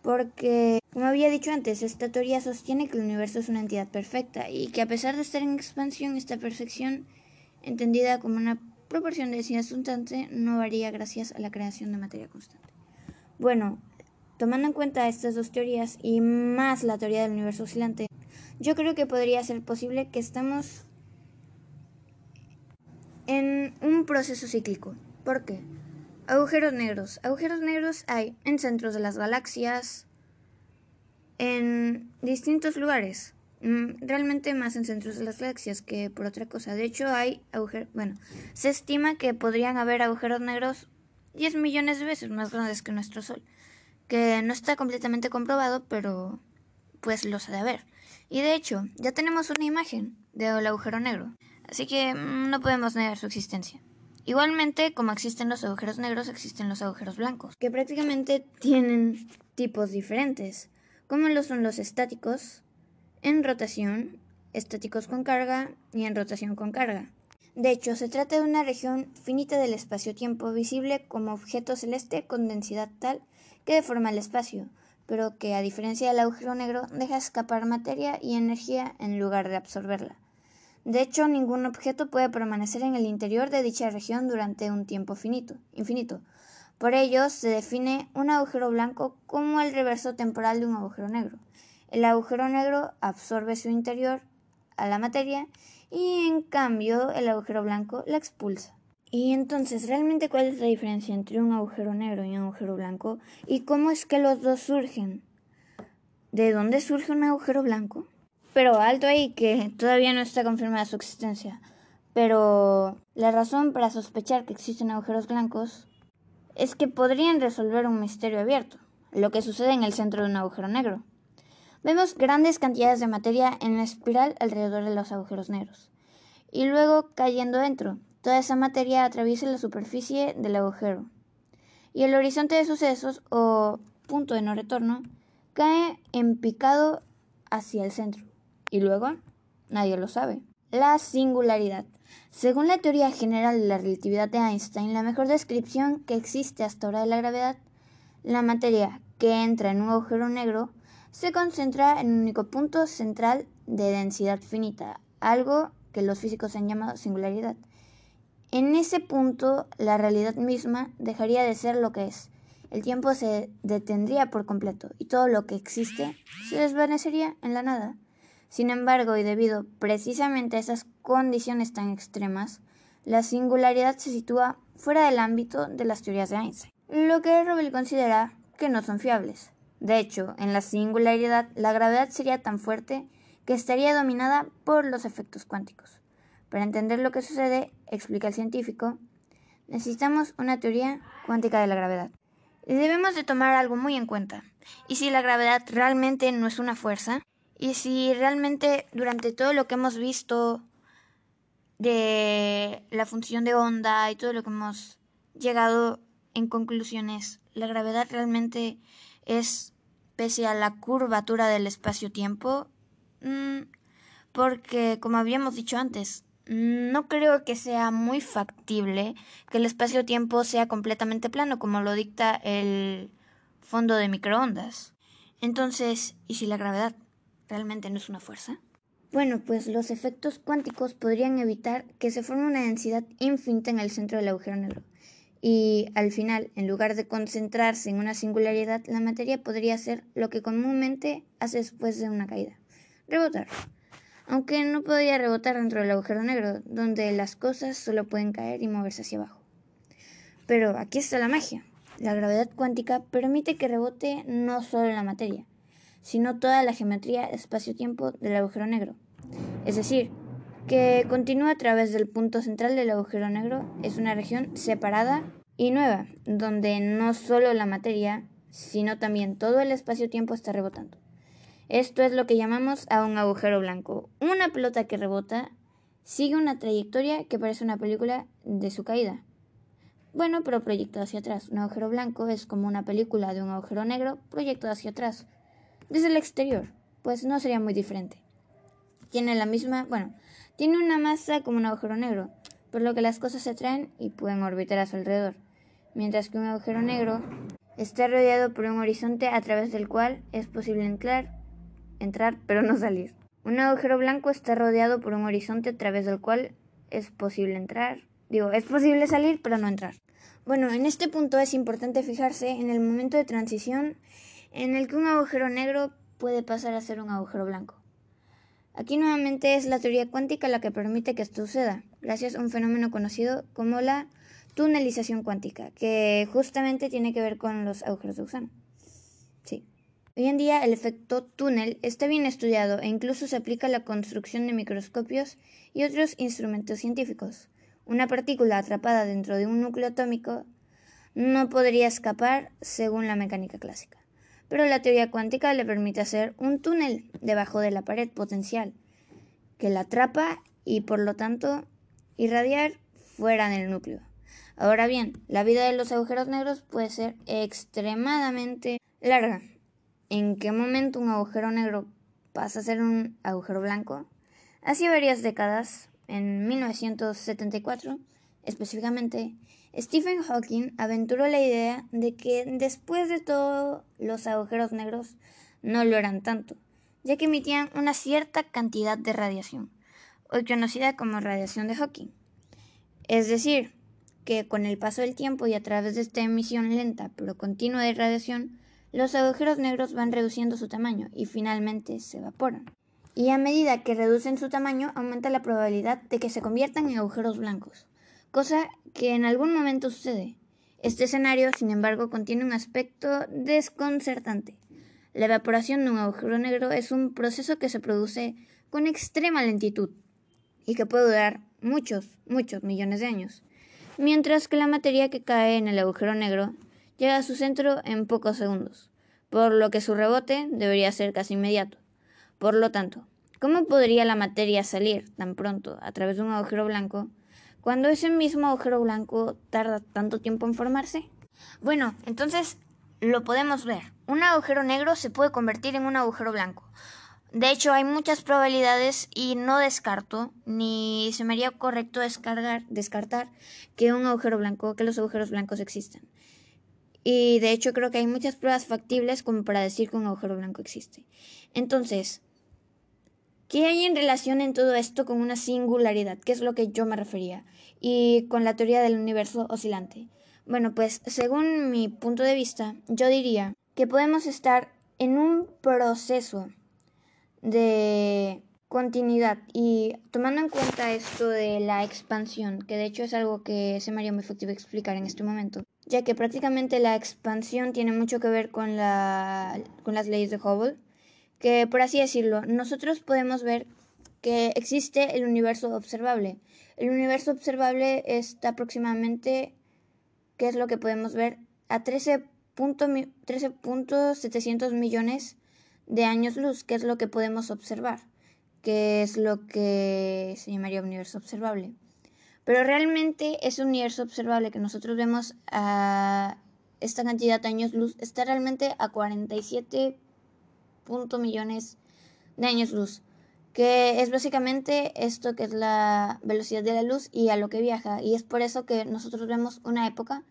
Porque, como había dicho antes, esta teoría sostiene que el universo es una entidad perfecta y que a pesar de estar en expansión, esta perfección, entendida como una proporción de densidad constante, no varía gracias a la creación de materia constante. Bueno, tomando en cuenta estas dos teorías y más la teoría del universo oscilante, yo creo que podría ser posible que estamos en un proceso cíclico. ¿Por qué? Agujeros negros. Agujeros negros hay en centros de las galaxias, en distintos lugares. Mm, realmente más en centros de las galaxias que por otra cosa. De hecho, hay agujeros. Bueno, se estima que podrían haber agujeros negros 10 millones de veces más grandes que nuestro Sol. Que no está completamente comprobado, pero pues los ha de haber. Y de hecho, ya tenemos una imagen del agujero negro, así que mm, no podemos negar su existencia. Igualmente, como existen los agujeros negros, existen los agujeros blancos, que prácticamente tienen tipos diferentes, como lo son los estáticos, en rotación, estáticos con carga y en rotación con carga. De hecho, se trata de una región finita del espacio-tiempo visible como objeto celeste con densidad tal que deforma el espacio, pero que, a diferencia del agujero negro, deja escapar materia y energía en lugar de absorberla. De hecho, ningún objeto puede permanecer en el interior de dicha región durante un tiempo finito, infinito. Por ello, se define un agujero blanco como el reverso temporal de un agujero negro. El agujero negro absorbe su interior a la materia y en cambio el agujero blanco la expulsa. Y entonces, ¿realmente cuál es la diferencia entre un agujero negro y un agujero blanco? ¿Y cómo es que los dos surgen? ¿De dónde surge un agujero blanco? Pero alto ahí que todavía no está confirmada su existencia. Pero la razón para sospechar que existen agujeros blancos es que podrían resolver un misterio abierto, lo que sucede en el centro de un agujero negro. Vemos grandes cantidades de materia en espiral alrededor de los agujeros negros, y luego cayendo dentro, Toda esa materia atraviesa la superficie del agujero. Y el horizonte de sucesos, o punto de no retorno, cae en picado hacia el centro. Y luego, nadie lo sabe. La singularidad. Según la teoría general de la relatividad de Einstein, la mejor descripción que existe hasta ahora de la gravedad, la materia que entra en un agujero negro se concentra en un único punto central de densidad finita, algo que los físicos han llamado singularidad. En ese punto, la realidad misma dejaría de ser lo que es. El tiempo se detendría por completo y todo lo que existe se desvanecería en la nada. Sin embargo, y debido precisamente a esas condiciones tan extremas, la singularidad se sitúa fuera del ámbito de las teorías de Einstein, lo que Robel considera que no son fiables. De hecho, en la singularidad, la gravedad sería tan fuerte que estaría dominada por los efectos cuánticos. Para entender lo que sucede, explica el científico, necesitamos una teoría cuántica de la gravedad. Debemos de tomar algo muy en cuenta. ¿Y si la gravedad realmente no es una fuerza? ¿Y si realmente durante todo lo que hemos visto de la función de onda y todo lo que hemos llegado en conclusiones, la gravedad realmente es, pese a la curvatura del espacio-tiempo, mm, porque, como habíamos dicho antes, no creo que sea muy factible que el espacio-tiempo sea completamente plano, como lo dicta el fondo de microondas. Entonces, ¿y si la gravedad realmente no es una fuerza? Bueno, pues los efectos cuánticos podrían evitar que se forme una densidad infinita en el centro del agujero negro. Y al final, en lugar de concentrarse en una singularidad, la materia podría ser lo que comúnmente hace después de una caída, rebotar aunque no podía rebotar dentro del agujero negro, donde las cosas solo pueden caer y moverse hacia abajo. Pero aquí está la magia. La gravedad cuántica permite que rebote no solo la materia, sino toda la geometría espacio-tiempo del agujero negro. Es decir, que continúa a través del punto central del agujero negro es una región separada y nueva, donde no solo la materia, sino también todo el espacio-tiempo está rebotando. Esto es lo que llamamos a un agujero blanco. Una pelota que rebota sigue una trayectoria que parece una película de su caída. Bueno, pero proyectado hacia atrás. Un agujero blanco es como una película de un agujero negro proyectado hacia atrás. Desde el exterior, pues no sería muy diferente. Tiene la misma, bueno, tiene una masa como un agujero negro, por lo que las cosas se atraen y pueden orbitar a su alrededor. Mientras que un agujero negro está rodeado por un horizonte a través del cual es posible entrar, entrar pero no salir. Un agujero blanco está rodeado por un horizonte a través del cual es posible entrar. Digo, es posible salir pero no entrar. Bueno, en este punto es importante fijarse en el momento de transición en el que un agujero negro puede pasar a ser un agujero blanco. Aquí nuevamente es la teoría cuántica la que permite que esto suceda, gracias a un fenómeno conocido como la tunelización cuántica, que justamente tiene que ver con los agujeros de gusano. Hoy en día el efecto túnel está bien estudiado e incluso se aplica a la construcción de microscopios y otros instrumentos científicos. Una partícula atrapada dentro de un núcleo atómico no podría escapar según la mecánica clásica pero la teoría cuántica le permite hacer un túnel debajo de la pared potencial que la atrapa y por lo tanto irradiar fuera del núcleo. Ahora bien, la vida de los agujeros negros puede ser extremadamente larga. ¿En qué momento un agujero negro pasa a ser un agujero blanco? Hace varias décadas, en 1974 específicamente, Stephen Hawking aventuró la idea de que después de todo los agujeros negros no lo eran tanto, ya que emitían una cierta cantidad de radiación, hoy conocida como radiación de Hawking. Es decir, que con el paso del tiempo y a través de esta emisión lenta pero continua de radiación, los agujeros negros van reduciendo su tamaño y finalmente se evaporan. Y a medida que reducen su tamaño, aumenta la probabilidad de que se conviertan en agujeros blancos cosa que en algún momento sucede. Este escenario, sin embargo, contiene un aspecto desconcertante. La evaporación de un agujero negro es un proceso que se produce con extrema lentitud y que puede durar muchos, muchos millones de años, mientras que la materia que cae en el agujero negro llega a su centro en pocos segundos, por lo que su rebote debería ser casi inmediato. Por lo tanto, ¿cómo podría la materia salir tan pronto a través de un agujero blanco cuando ese mismo agujero blanco tarda tanto tiempo en formarse? Bueno, entonces lo podemos ver. Un agujero negro se puede convertir en un agujero blanco. De hecho, hay muchas probabilidades y no descarto, ni se me haría correcto descartar que un agujero blanco, que los agujeros blancos existen. Y de hecho creo que hay muchas pruebas factibles como para decir que un agujero blanco existe. Entonces, ¿Qué hay en relación en todo esto con una singularidad? ¿Qué es lo que yo me refería? Y con la teoría del universo oscilante. Bueno, pues según mi punto de vista, yo diría que podemos estar en un proceso de continuidad y tomando en cuenta esto de la expansión, que de hecho es algo que se me haría muy efectivo explicar en este momento, ya que prácticamente la expansión tiene mucho que ver con, la, con las leyes de Hubble que, por así decirlo, nosotros podemos ver que existe el universo observable. El universo observable está aproximadamente, ¿qué es lo que podemos ver? A 13.700 millones de años luz, que es lo que podemos observar, que es lo que se llamaría universo observable. Pero realmente ese universo observable que nosotros vemos a esta cantidad de años luz está realmente a 47 millones de años luz, que es básicamente esto que es la velocidad de la luz y a lo que viaja. Y es por eso que nosotros vemos una época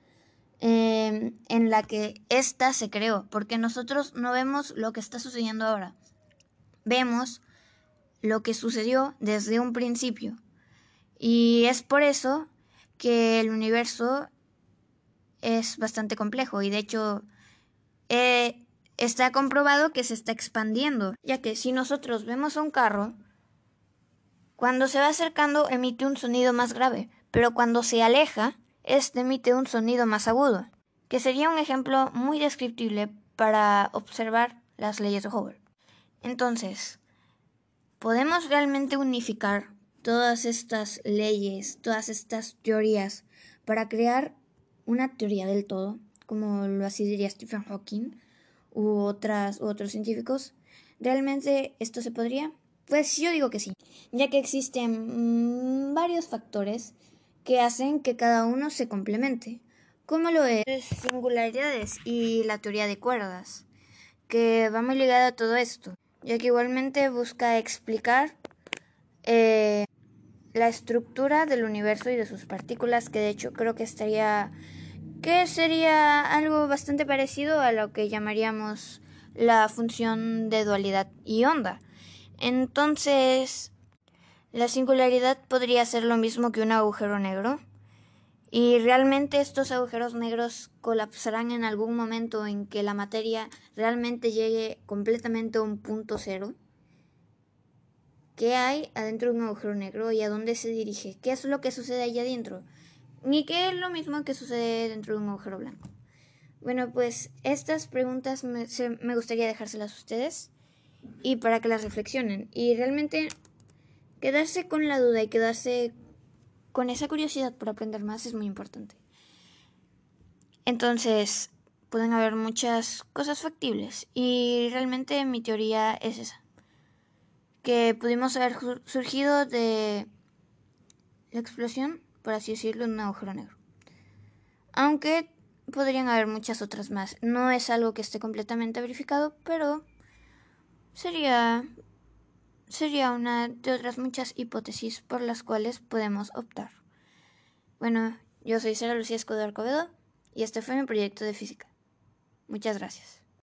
em, en la que esta se creó, porque nosotros no vemos lo que está sucediendo ahora. Vemos lo que sucedió desde un principio. Y es por eso que el universo es bastante complejo y de hecho eh, está comprobado que se está expandiendo, ya que si nosotros vemos un carro, cuando se va acercando emite un sonido más grave, pero cuando se aleja, este emite un sonido más agudo, que sería un ejemplo muy descriptible para observar las leyes de Hubble. Entonces, ¿podemos realmente unificar todas estas leyes, todas estas teorías, para crear una teoría del todo, como lo así diría Stephen Hawking? u, otras, otros científicos. ¿Realmente esto se podría? Pues yo digo que sí, ya que existen mm, varios factores que hacen que cada uno se complemente, como lo es singularidades y la teoría de cuerdas, que va muy ligada a todo esto, ya que igualmente busca explicar eh, la estructura del universo y de sus partículas, que de hecho creo que estaría que sería algo bastante parecido a lo que llamaríamos la función de dualidad y onda. Entonces, la singularidad podría ser lo mismo que un agujero negro. Y realmente estos agujeros negros colapsarán en algún momento en que la materia realmente llegue completamente a un punto cero. ¿Qué hay adentro de un agujero negro y a dónde se dirige? ¿Qué es lo que sucede allá adentro? Ni qué es lo mismo que sucede dentro de un agujero blanco. Bueno, pues estas preguntas me, me gustaría dejárselas a ustedes y para que las reflexionen. Y realmente quedarse con la duda y quedarse con esa curiosidad por aprender más es muy importante. Entonces, pueden haber muchas cosas factibles y realmente mi teoría es esa que pudimos haber surgido de la explosión, por así decirlo, de un agujero negro. Aunque podrían haber muchas otras más. No es algo que esté completamente verificado, pero sería sería una de otras muchas hipótesis por las cuales podemos optar. Bueno, yo soy Sara Lucía Escobar Covedo y este fue mi proyecto de física. Muchas gracias.